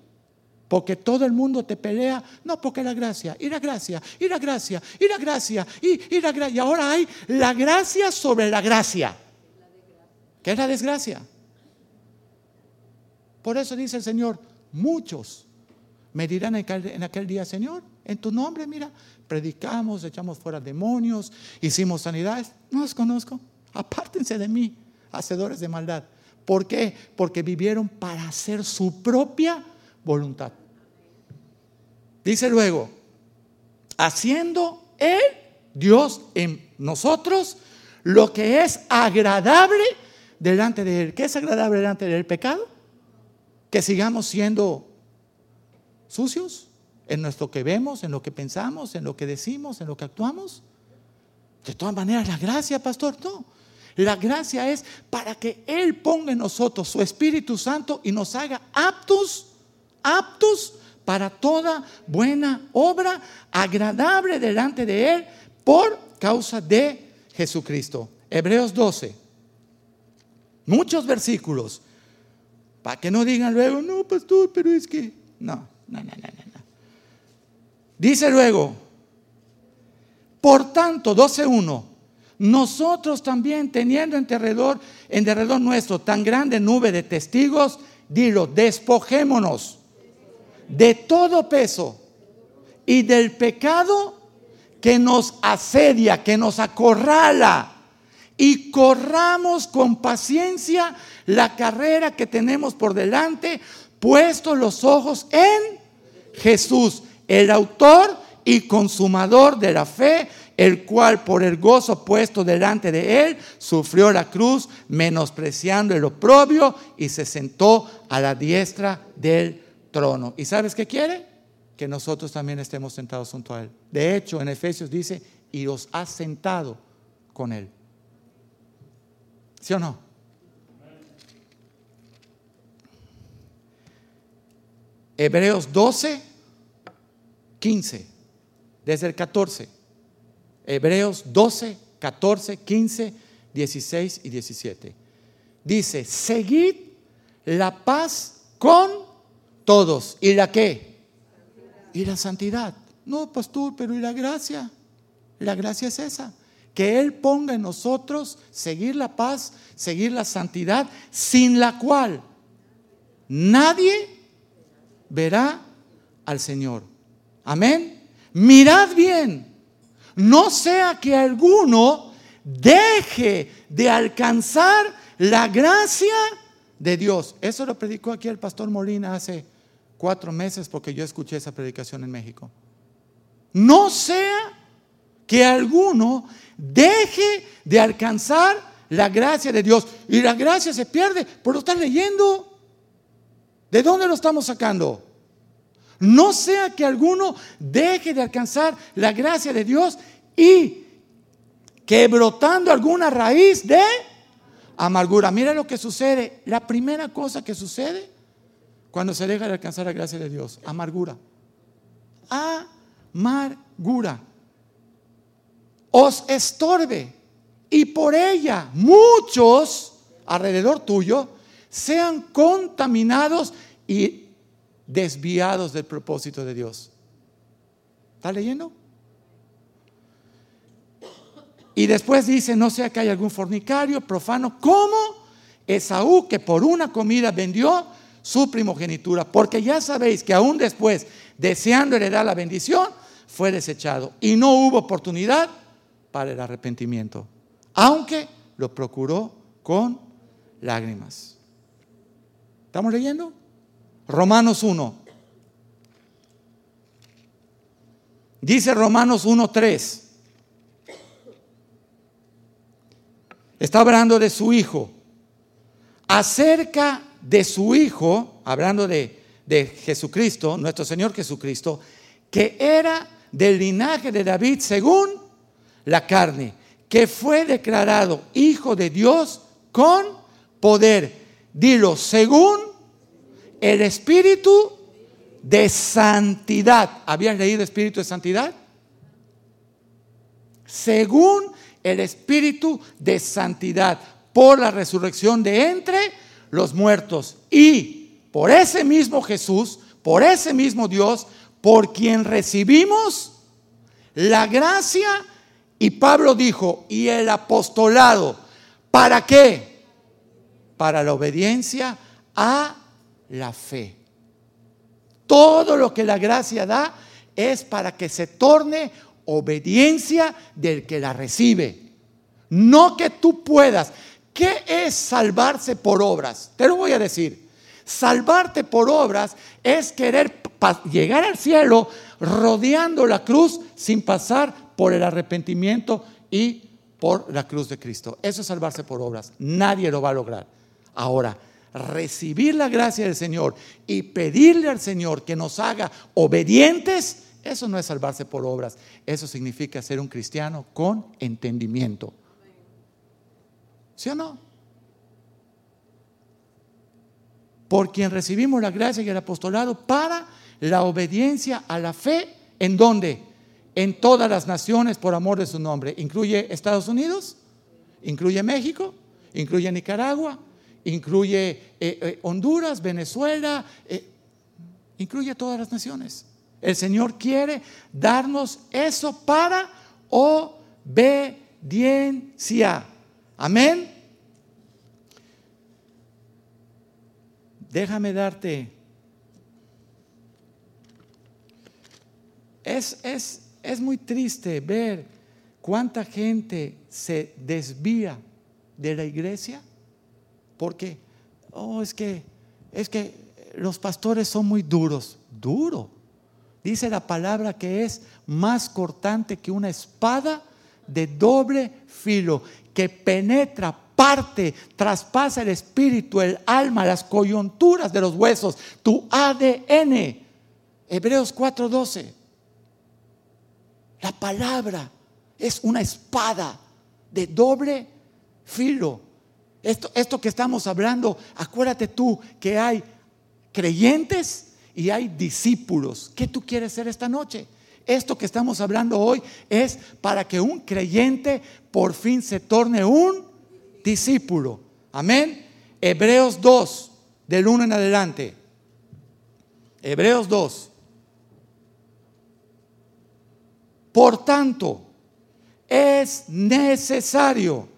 Porque todo el mundo te pelea, no porque la gracia, y la gracia, y la gracia, y la gracia, y, la gracia. Y ahora hay la gracia sobre la gracia. ¿Qué es la desgracia? Por eso dice el Señor, muchos me dirán en aquel día, Señor, en tu nombre, mira, predicamos, echamos fuera demonios, hicimos sanidades. No los conozco. Apártense de mí, hacedores de maldad. ¿Por qué? Porque vivieron para hacer su propia voluntad. Dice luego, haciendo Él, Dios en nosotros, lo que es agradable delante de Él. ¿Qué es agradable delante del pecado? Que sigamos siendo sucios en nuestro que vemos, en lo que pensamos, en lo que decimos, en lo que actuamos. De todas maneras, la gracia, pastor, no. La gracia es para que Él ponga en nosotros su Espíritu Santo y nos haga aptos aptos para toda buena obra, agradable delante de Él por causa de Jesucristo. Hebreos 12. Muchos versículos. Para que no digan luego, no, pastor, pero es que... No, Dice luego, por tanto, 12.1, nosotros también teniendo en derredor, en derredor nuestro tan grande nube de testigos, dilo, despojémonos de todo peso y del pecado que nos asedia, que nos acorrala, y corramos con paciencia la carrera que tenemos por delante, puestos los ojos en Jesús, el autor y consumador de la fe, el cual por el gozo puesto delante de él sufrió la cruz, menospreciando el oprobio y se sentó a la diestra del trono. ¿Y sabes qué quiere? Que nosotros también estemos sentados junto a Él. De hecho, en Efesios dice, y os ha sentado con Él. ¿Sí o no? Hebreos 12, 15, desde el 14. Hebreos 12, 14, 15, 16 y 17. Dice, seguid la paz con todos. ¿Y la qué? Y la santidad. No, pastor, pero ¿y la gracia? La gracia es esa. Que Él ponga en nosotros seguir la paz, seguir la santidad, sin la cual nadie verá al Señor. Amén. Mirad bien, no sea que alguno deje de alcanzar la gracia de Dios. Eso lo predicó aquí el pastor Molina hace cuatro meses porque yo escuché esa predicación en México. No sea que alguno deje de alcanzar la gracia de Dios. Y la gracia se pierde por estar leyendo. ¿De dónde lo estamos sacando? No sea que alguno deje de alcanzar la gracia de Dios y que brotando alguna raíz de amargura. Mira lo que sucede. La primera cosa que sucede cuando se deja de alcanzar la gracia de Dios, amargura. Amargura. Os estorbe y por ella muchos alrededor tuyo sean contaminados y desviados del propósito de Dios. ¿Está leyendo? Y después dice, no sea que haya algún fornicario, profano, como Esaú que por una comida vendió su primogenitura, porque ya sabéis que aún después, deseando heredar la bendición, fue desechado y no hubo oportunidad para el arrepentimiento, aunque lo procuró con lágrimas. ¿Estamos leyendo? Romanos 1. Dice Romanos 1.3. Está hablando de su hijo. Acerca de su hijo, hablando de, de Jesucristo, nuestro Señor Jesucristo, que era del linaje de David según la carne, que fue declarado hijo de Dios con poder. Dilo, según el espíritu de santidad. ¿Habías leído espíritu de santidad? Según el espíritu de santidad por la resurrección de entre los muertos. Y por ese mismo Jesús, por ese mismo Dios, por quien recibimos la gracia. Y Pablo dijo, y el apostolado, ¿para qué? Para la obediencia a la fe. Todo lo que la gracia da es para que se torne obediencia del que la recibe. No que tú puedas. ¿Qué es salvarse por obras? Te lo voy a decir. Salvarte por obras es querer llegar al cielo rodeando la cruz sin pasar por el arrepentimiento y por la cruz de Cristo. Eso es salvarse por obras. Nadie lo va a lograr. Ahora, recibir la gracia del Señor y pedirle al Señor que nos haga obedientes, eso no es salvarse por obras, eso significa ser un cristiano con entendimiento. ¿Sí o no? Por quien recibimos la gracia y el apostolado para la obediencia a la fe, ¿en dónde? En todas las naciones por amor de su nombre. ¿Incluye Estados Unidos? ¿Incluye México? ¿Incluye Nicaragua? ¿Incluye eh, eh, Honduras, Venezuela? Eh, incluye todas las naciones. El Señor quiere darnos eso para obediencia. Amén. Déjame darte. Es, es, es muy triste ver cuánta gente se desvía de la iglesia porque, oh, es que, es que los pastores son muy duros. Duro. Dice la palabra que es más cortante que una espada de doble filo, que penetra, parte, traspasa el espíritu, el alma, las coyunturas de los huesos, tu ADN. Hebreos 4:12. La palabra es una espada de doble filo. Esto, esto que estamos hablando, acuérdate tú que hay creyentes y hay discípulos. ¿Qué tú quieres ser esta noche? Esto que estamos hablando hoy es para que un creyente por fin se torne un discípulo. Amén. Hebreos 2, del 1 en adelante. Hebreos 2. Por tanto, es necesario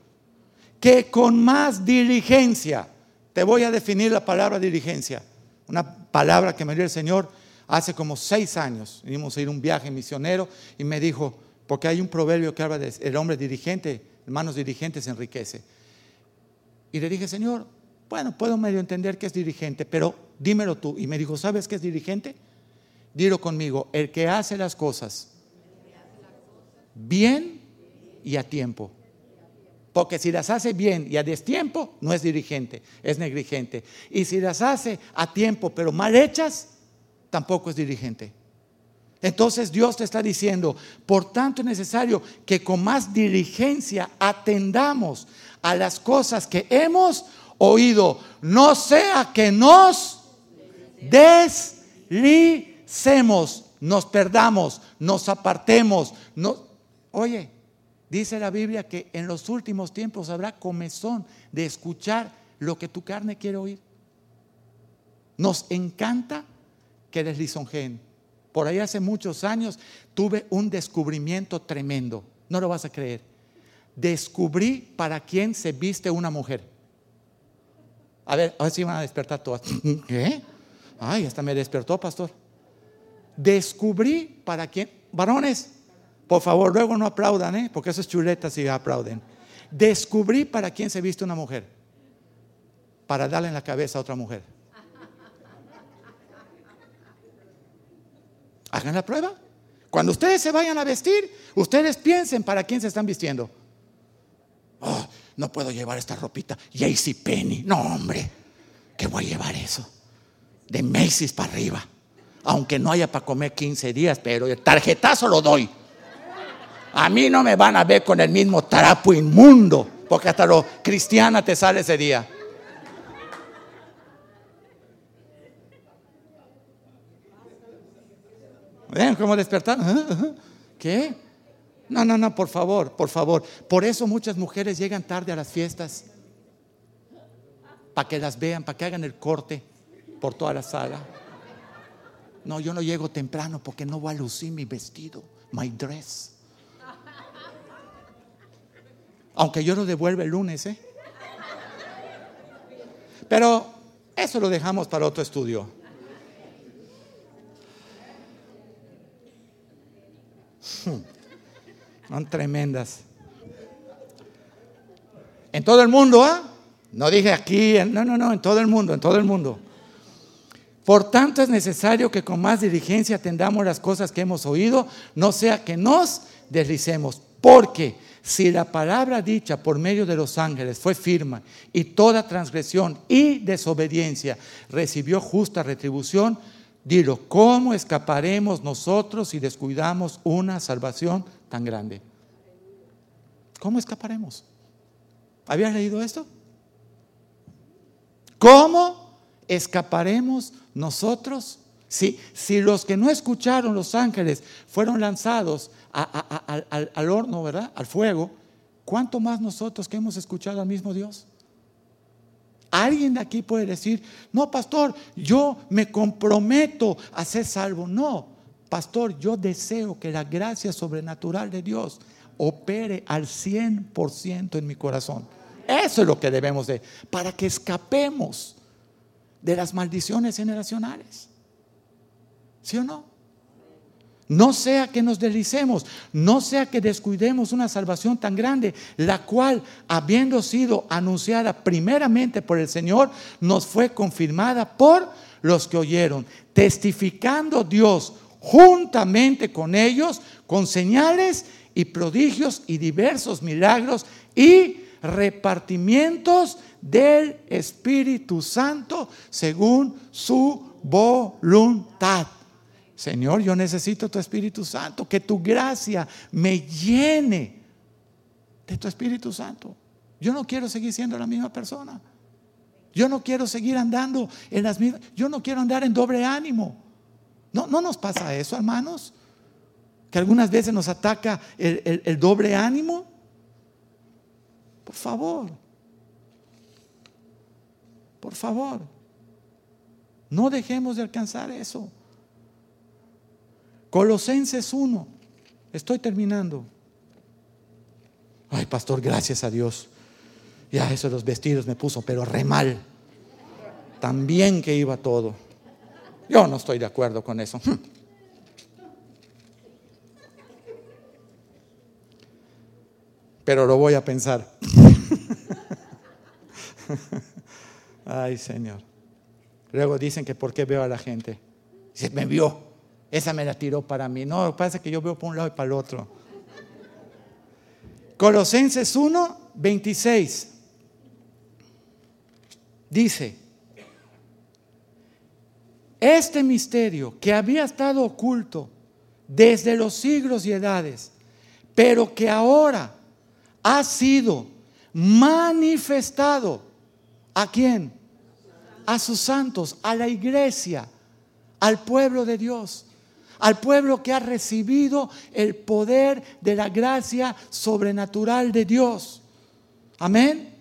que con más diligencia, te voy a definir la palabra diligencia, una palabra que me dio el Señor hace como seis años. Vinimos a ir un viaje misionero y me dijo, porque hay un proverbio que habla de el hombre dirigente, hermanos dirigentes enriquece. Y le dije, Señor, bueno, puedo medio entender que es dirigente, pero dímelo tú. Y me dijo, ¿sabes qué es dirigente? Dilo conmigo, el que hace las cosas bien y a tiempo. Porque si las hace bien y a destiempo, no es dirigente, es negligente. Y si las hace a tiempo, pero mal hechas, tampoco es dirigente. Entonces Dios te está diciendo, por tanto es necesario que con más diligencia atendamos a las cosas que hemos oído, no sea que nos deslicemos, nos perdamos, nos apartemos. Oye, dice la Biblia que en los últimos tiempos habrá comezón de escuchar lo que tu carne quiere oír. Nos encanta que les lisonjeen. Por ahí hace muchos años tuve un descubrimiento tremendo. No lo vas a creer. Descubrí para quién se viste una mujer. A ver, a si van a despertar todas. ¿Qué? Ay, hasta me despertó, pastor. Descubrí para quién. Varones, por favor, luego no aplaudan, ¿eh? porque eso es chuleta si aplauden. Descubrí para quién se viste una mujer. Para darle en la cabeza a otra mujer. Hagan la prueba. Cuando ustedes se vayan a vestir, ustedes piensen para quién se están vistiendo. Oh, no puedo llevar esta ropita. JC Penny. No, hombre. ¿Qué voy a llevar eso? De Macy's para arriba. Aunque no haya para comer 15 días, pero el tarjetazo lo doy. A mí no me van a ver con el mismo trapo inmundo, porque hasta lo cristiana te sale ese día. ¿Ven cómo despertar? ¿Qué? No, no, no, por favor, por favor. Por eso muchas mujeres llegan tarde a las fiestas. Para que las vean, para que hagan el corte por toda la sala. No, yo no llego temprano porque no voy a lucir mi vestido, my dress. Aunque yo lo devuelva el lunes, ¿eh? Pero eso lo dejamos para otro estudio. Son tremendas. En todo el mundo, ¿ah? No dije aquí, no, no, no, en todo el mundo, en todo el mundo. Por tanto es necesario que con más diligencia atendamos las cosas que hemos oído, no sea que nos deslicemos. Porque si la palabra dicha por medio de los ángeles fue firme y toda transgresión y desobediencia recibió justa retribución, dilo, ¿cómo escaparemos nosotros si descuidamos una salvación tan grande? ¿Cómo escaparemos? ¿Habías leído esto? ¿Cómo escaparemos nosotros? Si, si los que no escucharon los ángeles fueron lanzados al, al horno, ¿verdad? Al fuego, ¿cuánto más nosotros que hemos escuchado al mismo Dios? Alguien de aquí puede decir, no, pastor, yo me comprometo a ser salvo. No, pastor, yo deseo que la gracia sobrenatural de Dios opere al 100% en mi corazón. Eso es lo que debemos de, para que escapemos de las maldiciones generacionales. ¿Sí o no? No sea que nos deslicemos, no sea que descuidemos una salvación tan grande, la cual, habiendo sido anunciada primeramente por el Señor, nos fue confirmada por los que oyeron, testificando Dios juntamente con ellos, con señales y prodigios y diversos milagros y repartimientos del Espíritu Santo según su voluntad. Señor, yo necesito tu Espíritu Santo, que tu gracia me llene de tu Espíritu Santo. Yo no quiero seguir siendo la misma persona. Yo no quiero seguir andando en las mismas, yo no quiero andar en doble ánimo. No, no nos pasa eso, hermanos, que algunas veces nos ataca el, el doble ánimo. Por favor, por favor, no dejemos de alcanzar eso. Colosenses 1. Estoy terminando. Ay, pastor, gracias a Dios. Ya eso de los vestidos me puso, pero re mal. También que iba todo. Yo no estoy de acuerdo con eso. Pero lo voy a pensar. Ay, Señor. Luego dicen que por qué veo a la gente. Se me vio. Esa me la tiró para mí. No, lo que pasa es que yo veo para un lado y para el otro. Colosenses 1 26 dice, este misterio que había estado oculto desde los siglos y edades, pero que ahora ha sido manifestado. ¿A quién? A sus santos, a la iglesia, al pueblo de Dios, al pueblo que ha recibido el poder de la gracia sobrenatural de Dios. Amén.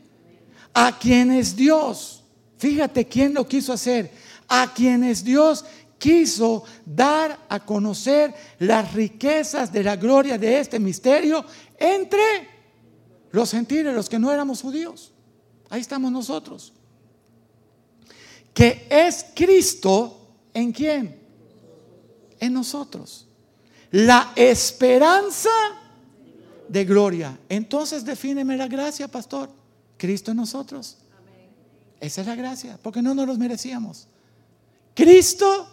A quienes Dios, fíjate quién lo quiso hacer, a quienes Dios quiso dar a conocer las riquezas de la gloria de este misterio entre los gentiles, los que no éramos judíos. Ahí estamos nosotros. Que es Cristo en quién? En nosotros. La esperanza de gloria. Entonces defíneme la gracia, pastor. Cristo en nosotros. Esa es la gracia, porque no nos los merecíamos. Cristo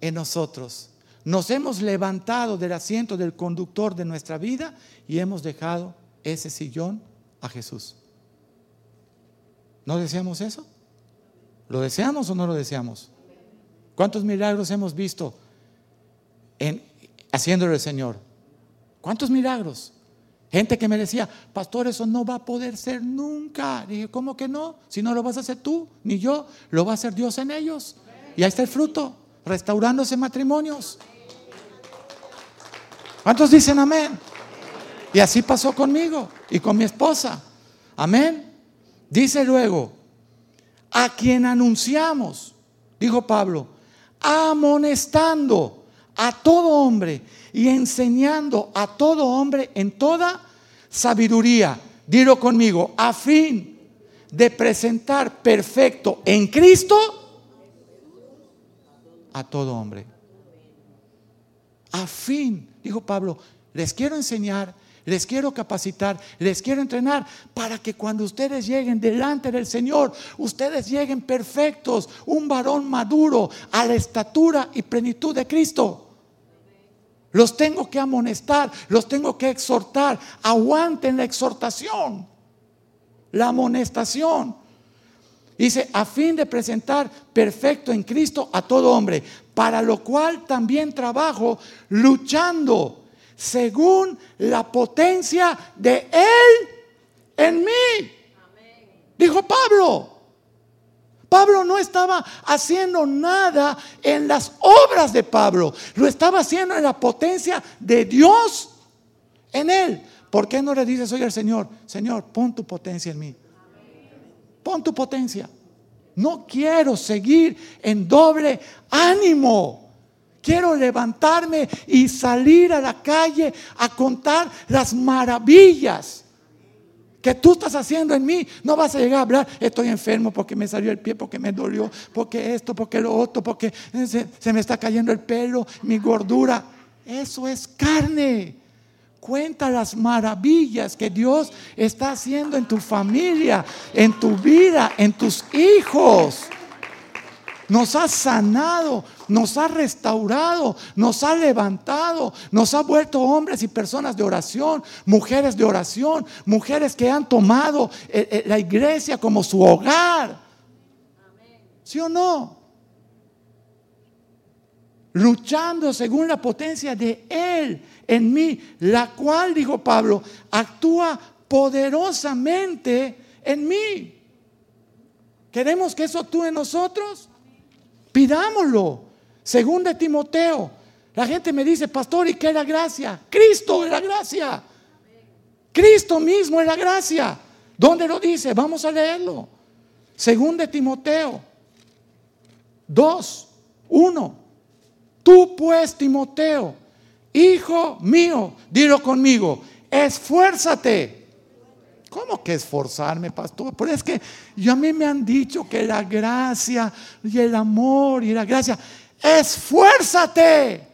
en nosotros. Nos hemos levantado del asiento del conductor de nuestra vida y hemos dejado ese sillón a Jesús. ¿No deseamos eso? ¿Lo deseamos o no lo deseamos? ¿Cuántos milagros hemos visto en haciéndolo el Señor? ¿Cuántos milagros? Gente que me decía, pastor, eso no va a poder ser nunca. dije, ¿cómo que no? Si no lo vas a hacer tú, ni yo, lo va a hacer Dios en ellos. Y ahí está el fruto, restaurándose matrimonios. ¿Cuántos dicen amén? Y así pasó conmigo y con mi esposa. Amén. Dice luego, a quien anunciamos, dijo Pablo, amonestando a todo hombre y enseñando a todo hombre en toda sabiduría. Dilo conmigo, a fin de presentar perfecto en Cristo a todo hombre. A fin, dijo Pablo, les quiero enseñar, les quiero capacitar, les quiero entrenar para que cuando ustedes lleguen delante del Señor, ustedes lleguen perfectos, un varón maduro a la estatura y plenitud de Cristo. Los tengo que amonestar, los tengo que exhortar. Aguanten la exhortación, la amonestación. Dice, a fin de presentar perfecto en Cristo a todo hombre, para lo cual también trabajo luchando según la potencia de Él en mí. Dijo Pablo. Pablo no estaba haciendo nada en las obras de Pablo, lo estaba haciendo en la potencia de Dios en él. ¿Por qué no le dices hoy al Señor, Señor, pon tu potencia en mí? Pon tu potencia. No quiero seguir en doble ánimo. Quiero levantarme y salir a la calle a contar las maravillas que tú estás haciendo en mí, no vas a llegar a hablar, estoy enfermo porque me salió el pie, porque me dolió, porque esto, porque lo otro, porque se, me está cayendo el pelo, mi gordura. Eso es carne. Cuenta las maravillas que Dios está haciendo en tu familia, en tu vida, en tus hijos nos ha sanado, nos ha restaurado, nos ha levantado, nos ha vuelto hombres y personas de oración, mujeres de oración, mujeres que han tomado eh, eh, la iglesia como su hogar. ¿Sí o no? Luchando según la potencia de Él en mí, la cual, dijo Pablo, actúa poderosamente en mí. ¿Queremos que eso actúe en nosotros? Pidámoslo. Según de Timoteo. La gente me dice, pastor, ¿y qué es la gracia? Cristo es la gracia. Cristo mismo es la gracia. ¿Dónde lo dice? Vamos a leerlo. Según de Timoteo 2, 1. Tú pues, Timoteo, hijo mío, dilo conmigo, esfuérzate ¿Cómo que esforzarme, pastor? Pero es que yo a mí me han dicho que la gracia y el amor y la gracia, esfuérzate.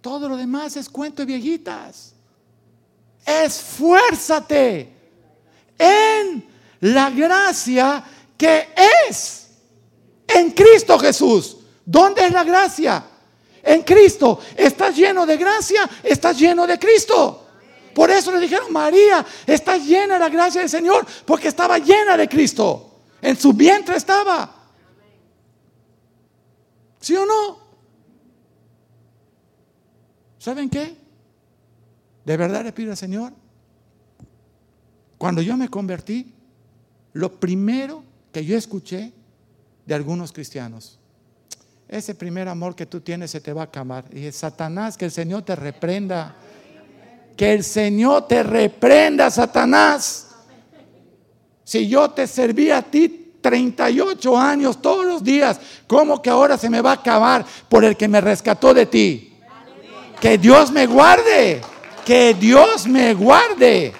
Todo lo demás es cuento de viejitas. Esfuérzate en la gracia que es en Cristo Jesús. ¿Dónde es la gracia? En Cristo. Estás lleno de gracia, estás lleno de Cristo. Por eso le dijeron, María, está llena de la gracia del Señor, porque estaba llena de Cristo. En su vientre estaba. ¿Sí o no? ¿Saben qué? De verdad le pido al Señor. Cuando yo me convertí, lo primero que yo escuché de algunos cristianos, ese primer amor que tú tienes se te va a acabar. Y es Satanás, que el Señor te reprenda. Que el Señor te reprenda, Satanás. Si yo te serví a ti 38 años todos los días, ¿cómo que ahora se me va a acabar por el que me rescató de ti? Que Dios me guarde, que Dios me guarde.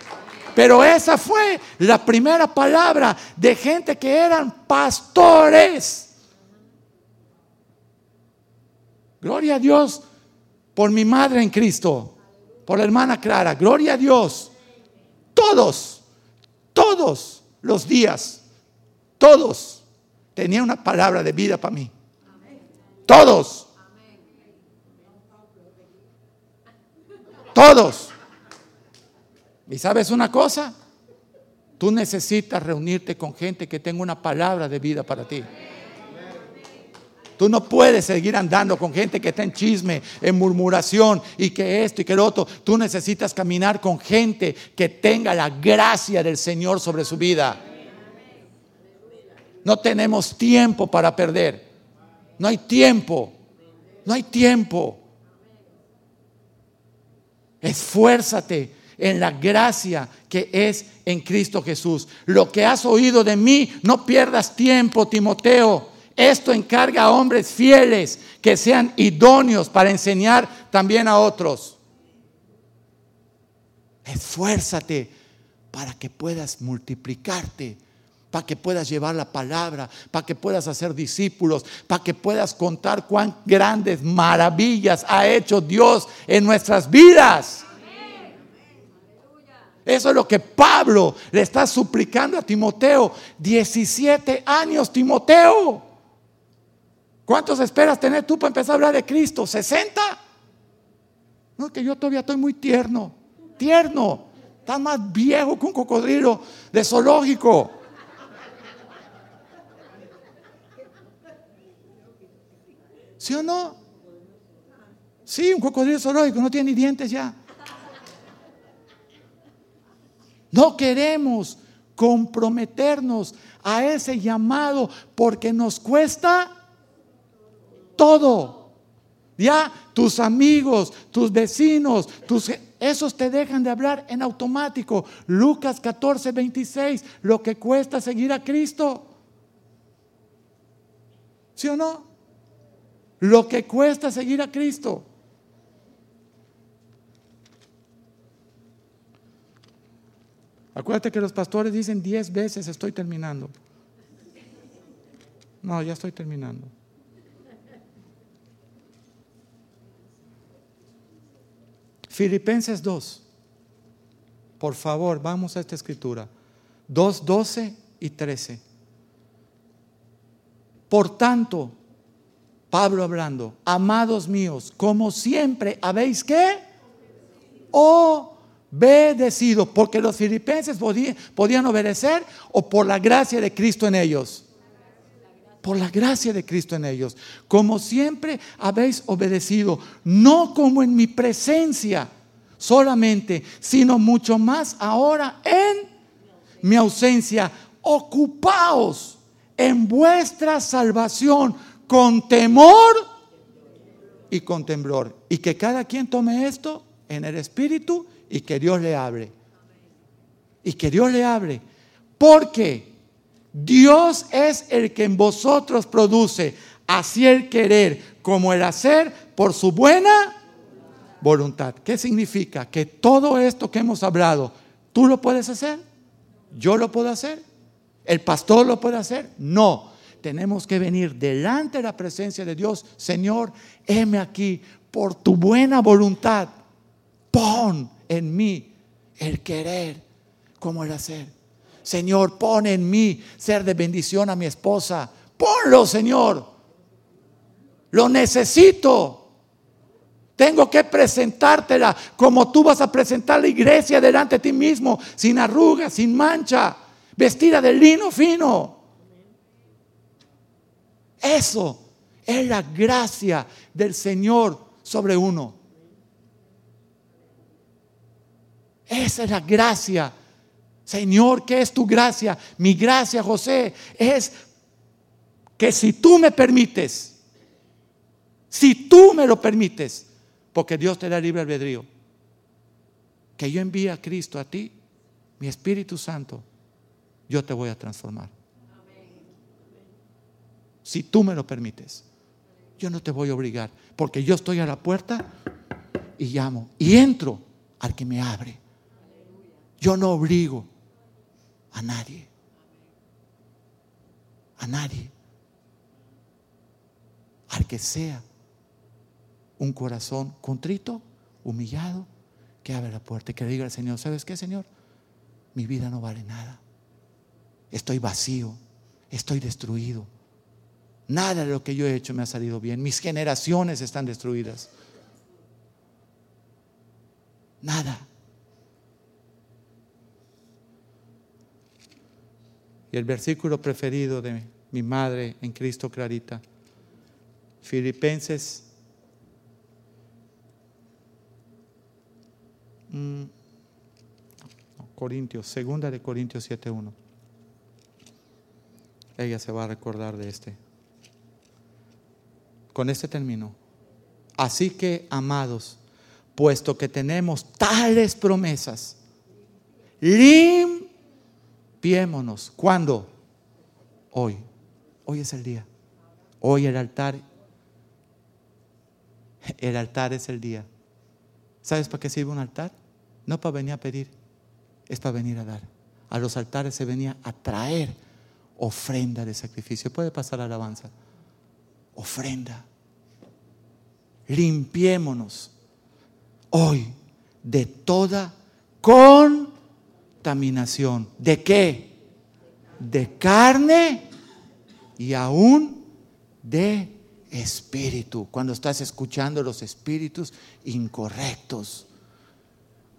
Pero esa fue la primera palabra de gente que eran pastores. Gloria a Dios por mi madre en Cristo, por la hermana Clara. Gloria a Dios. Todos, todos los días, todos tenían una palabra de vida para mí. Todos. Todos. ¿Y sabes una cosa? Tú necesitas reunirte con gente que tenga una palabra de vida para ti. Tú no puedes seguir andando con gente que está en chisme, en murmuración y que esto y que lo otro. Tú necesitas caminar con gente que tenga la gracia del Señor sobre su vida. No tenemos tiempo para perder. No hay tiempo. No hay tiempo. Esfuérzate en la gracia que es en Cristo Jesús. Lo que has oído de mí, no pierdas tiempo, Timoteo. Esto encarga a hombres fieles que sean idóneos para enseñar también a otros. Esfuérzate para que puedas multiplicarte, para que puedas llevar la palabra, para que puedas hacer discípulos, para que puedas contar cuán grandes maravillas ha hecho Dios en nuestras vidas. Eso es lo que Pablo le está suplicando a Timoteo. 17 años, Timoteo. ¿Cuántos esperas tener tú para empezar a hablar de Cristo? ¿60? No, que yo todavía estoy muy tierno. Tierno. Está más viejo que un cocodrilo de zoológico. ¿Sí o no? Sí, un cocodrilo zoológico, no tiene ni dientes ya. No queremos comprometernos a ese llamado porque nos cuesta todo. Ya tus amigos, tus vecinos, tus esos te dejan de hablar en automático. Lucas 14, 26, lo que cuesta seguir a Cristo. ¿Sí o no? Lo que cuesta seguir a Cristo. Acuérdate que los pastores dicen diez veces estoy terminando. No, ya estoy terminando. Filipenses 2. Por favor, vamos a esta escritura. 2, 12 y 13. Por tanto, Pablo hablando, amados míos, como siempre habéis que obedecido, porque los filipenses podían obedecer o por la gracia de Cristo en ellos por la gracia de Cristo en ellos. Como siempre habéis obedecido, no como en mi presencia solamente, sino mucho más ahora en mi ausencia. Ocupaos en vuestra salvación con temor y con temblor. Y que cada quien tome esto en el Espíritu y que Dios le hable. Y que Dios le hable. Porque Dios es el que en vosotros produce así el querer como el hacer por su buena voluntad. ¿Qué significa? Que todo esto que hemos hablado, tú lo puedes hacer, yo lo puedo hacer, el pastor lo puede hacer. No, tenemos que venir delante de la presencia de Dios. Señor, heme aquí por tu buena voluntad. Pon en mí el querer como el hacer. Señor, pon en mí ser de bendición a mi esposa. Ponlo, Señor. Lo necesito. Tengo que presentártela como tú vas a presentar la iglesia delante de ti mismo, sin arrugas, sin mancha, vestida de lino fino. Eso es la gracia del Señor sobre uno. Esa es la gracia. Señor, ¿qué es tu gracia? Mi gracia, José, es que si tú me permites, si tú me lo permites, porque Dios te da libre albedrío. Que yo envíe a Cristo a ti, mi Espíritu Santo, yo te voy a transformar. Si tú me lo permites, yo no te voy a obligar, porque yo estoy a la puerta y llamo y entro al que me abre. Yo no obligo a nadie. A nadie. Al que sea un corazón contrito, humillado, que abre la puerta y que diga al Señor, ¿sabes qué, Señor? Mi vida no vale nada. Estoy vacío, estoy destruido. Nada de lo que yo he hecho me ha salido bien. Mis generaciones están destruidas. Nada. Y el versículo preferido de mi madre en Cristo Clarita, Filipenses Mm. Corintios, segunda de Corintios 7.1. Ella se va a recordar de este. Con este término. Así que, amados, puesto que tenemos tales promesas, limpiémonos. ¿Cuándo? Hoy. Hoy es el día. Hoy el altar. El altar es el día. ¿Sabes para qué sirve un altar? No para venir a pedir, es para venir a dar. A los altares se venía a traer ofrenda de sacrificio. Puede pasar alabanza. Ofrenda. Limpiémonos hoy de toda contaminación. ¿De qué? De carne y aún de espíritu. Cuando estás escuchando los espíritus incorrectos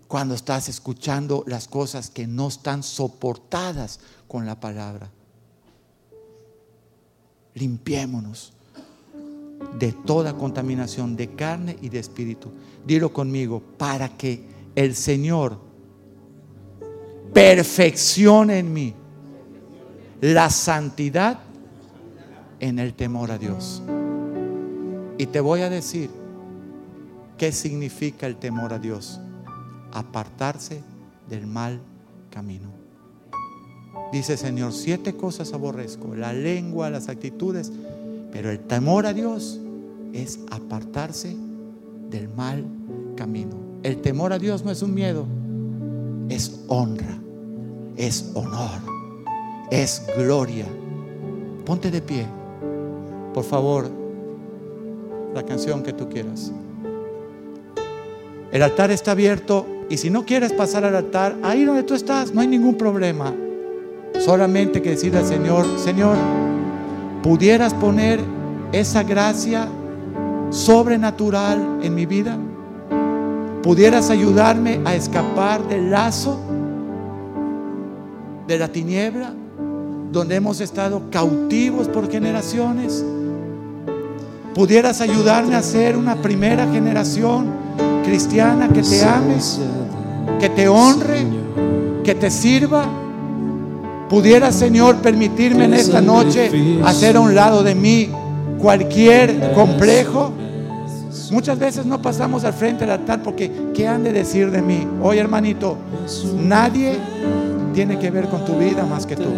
cuando estás escuchando las cosas que no están soportadas con la palabra. Limpiémonos de toda contaminación de carne y de espíritu. Dilo conmigo, para que el Señor perfeccione en mí la santidad en el temor a Dios. Y te voy a decir qué significa el temor a Dios apartarse del mal camino. Dice Señor, siete cosas aborrezco, la lengua, las actitudes, pero el temor a Dios es apartarse del mal camino. El temor a Dios no es un miedo, es honra, es honor, es gloria. Ponte de pie, por favor, la canción que tú quieras. El altar está abierto y si no quieres pasar al altar, ahí donde tú estás, no hay ningún problema. Solamente que decirle al Señor, Señor, pudieras poner esa gracia sobrenatural en mi vida. Pudieras ayudarme a escapar del lazo de la tiniebla donde hemos estado cautivos por generaciones. Pudieras ayudarme a ser una primera generación cristiana que te ame, que te honre, que te sirva. Pudiera, Señor, permitirme en esta noche hacer a un lado de mí cualquier complejo. Muchas veces no pasamos al frente del altar porque ¿qué han de decir de mí? Oye hermanito, nadie tiene que ver con tu vida más que tú.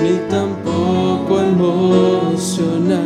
Ni tampoco emocional.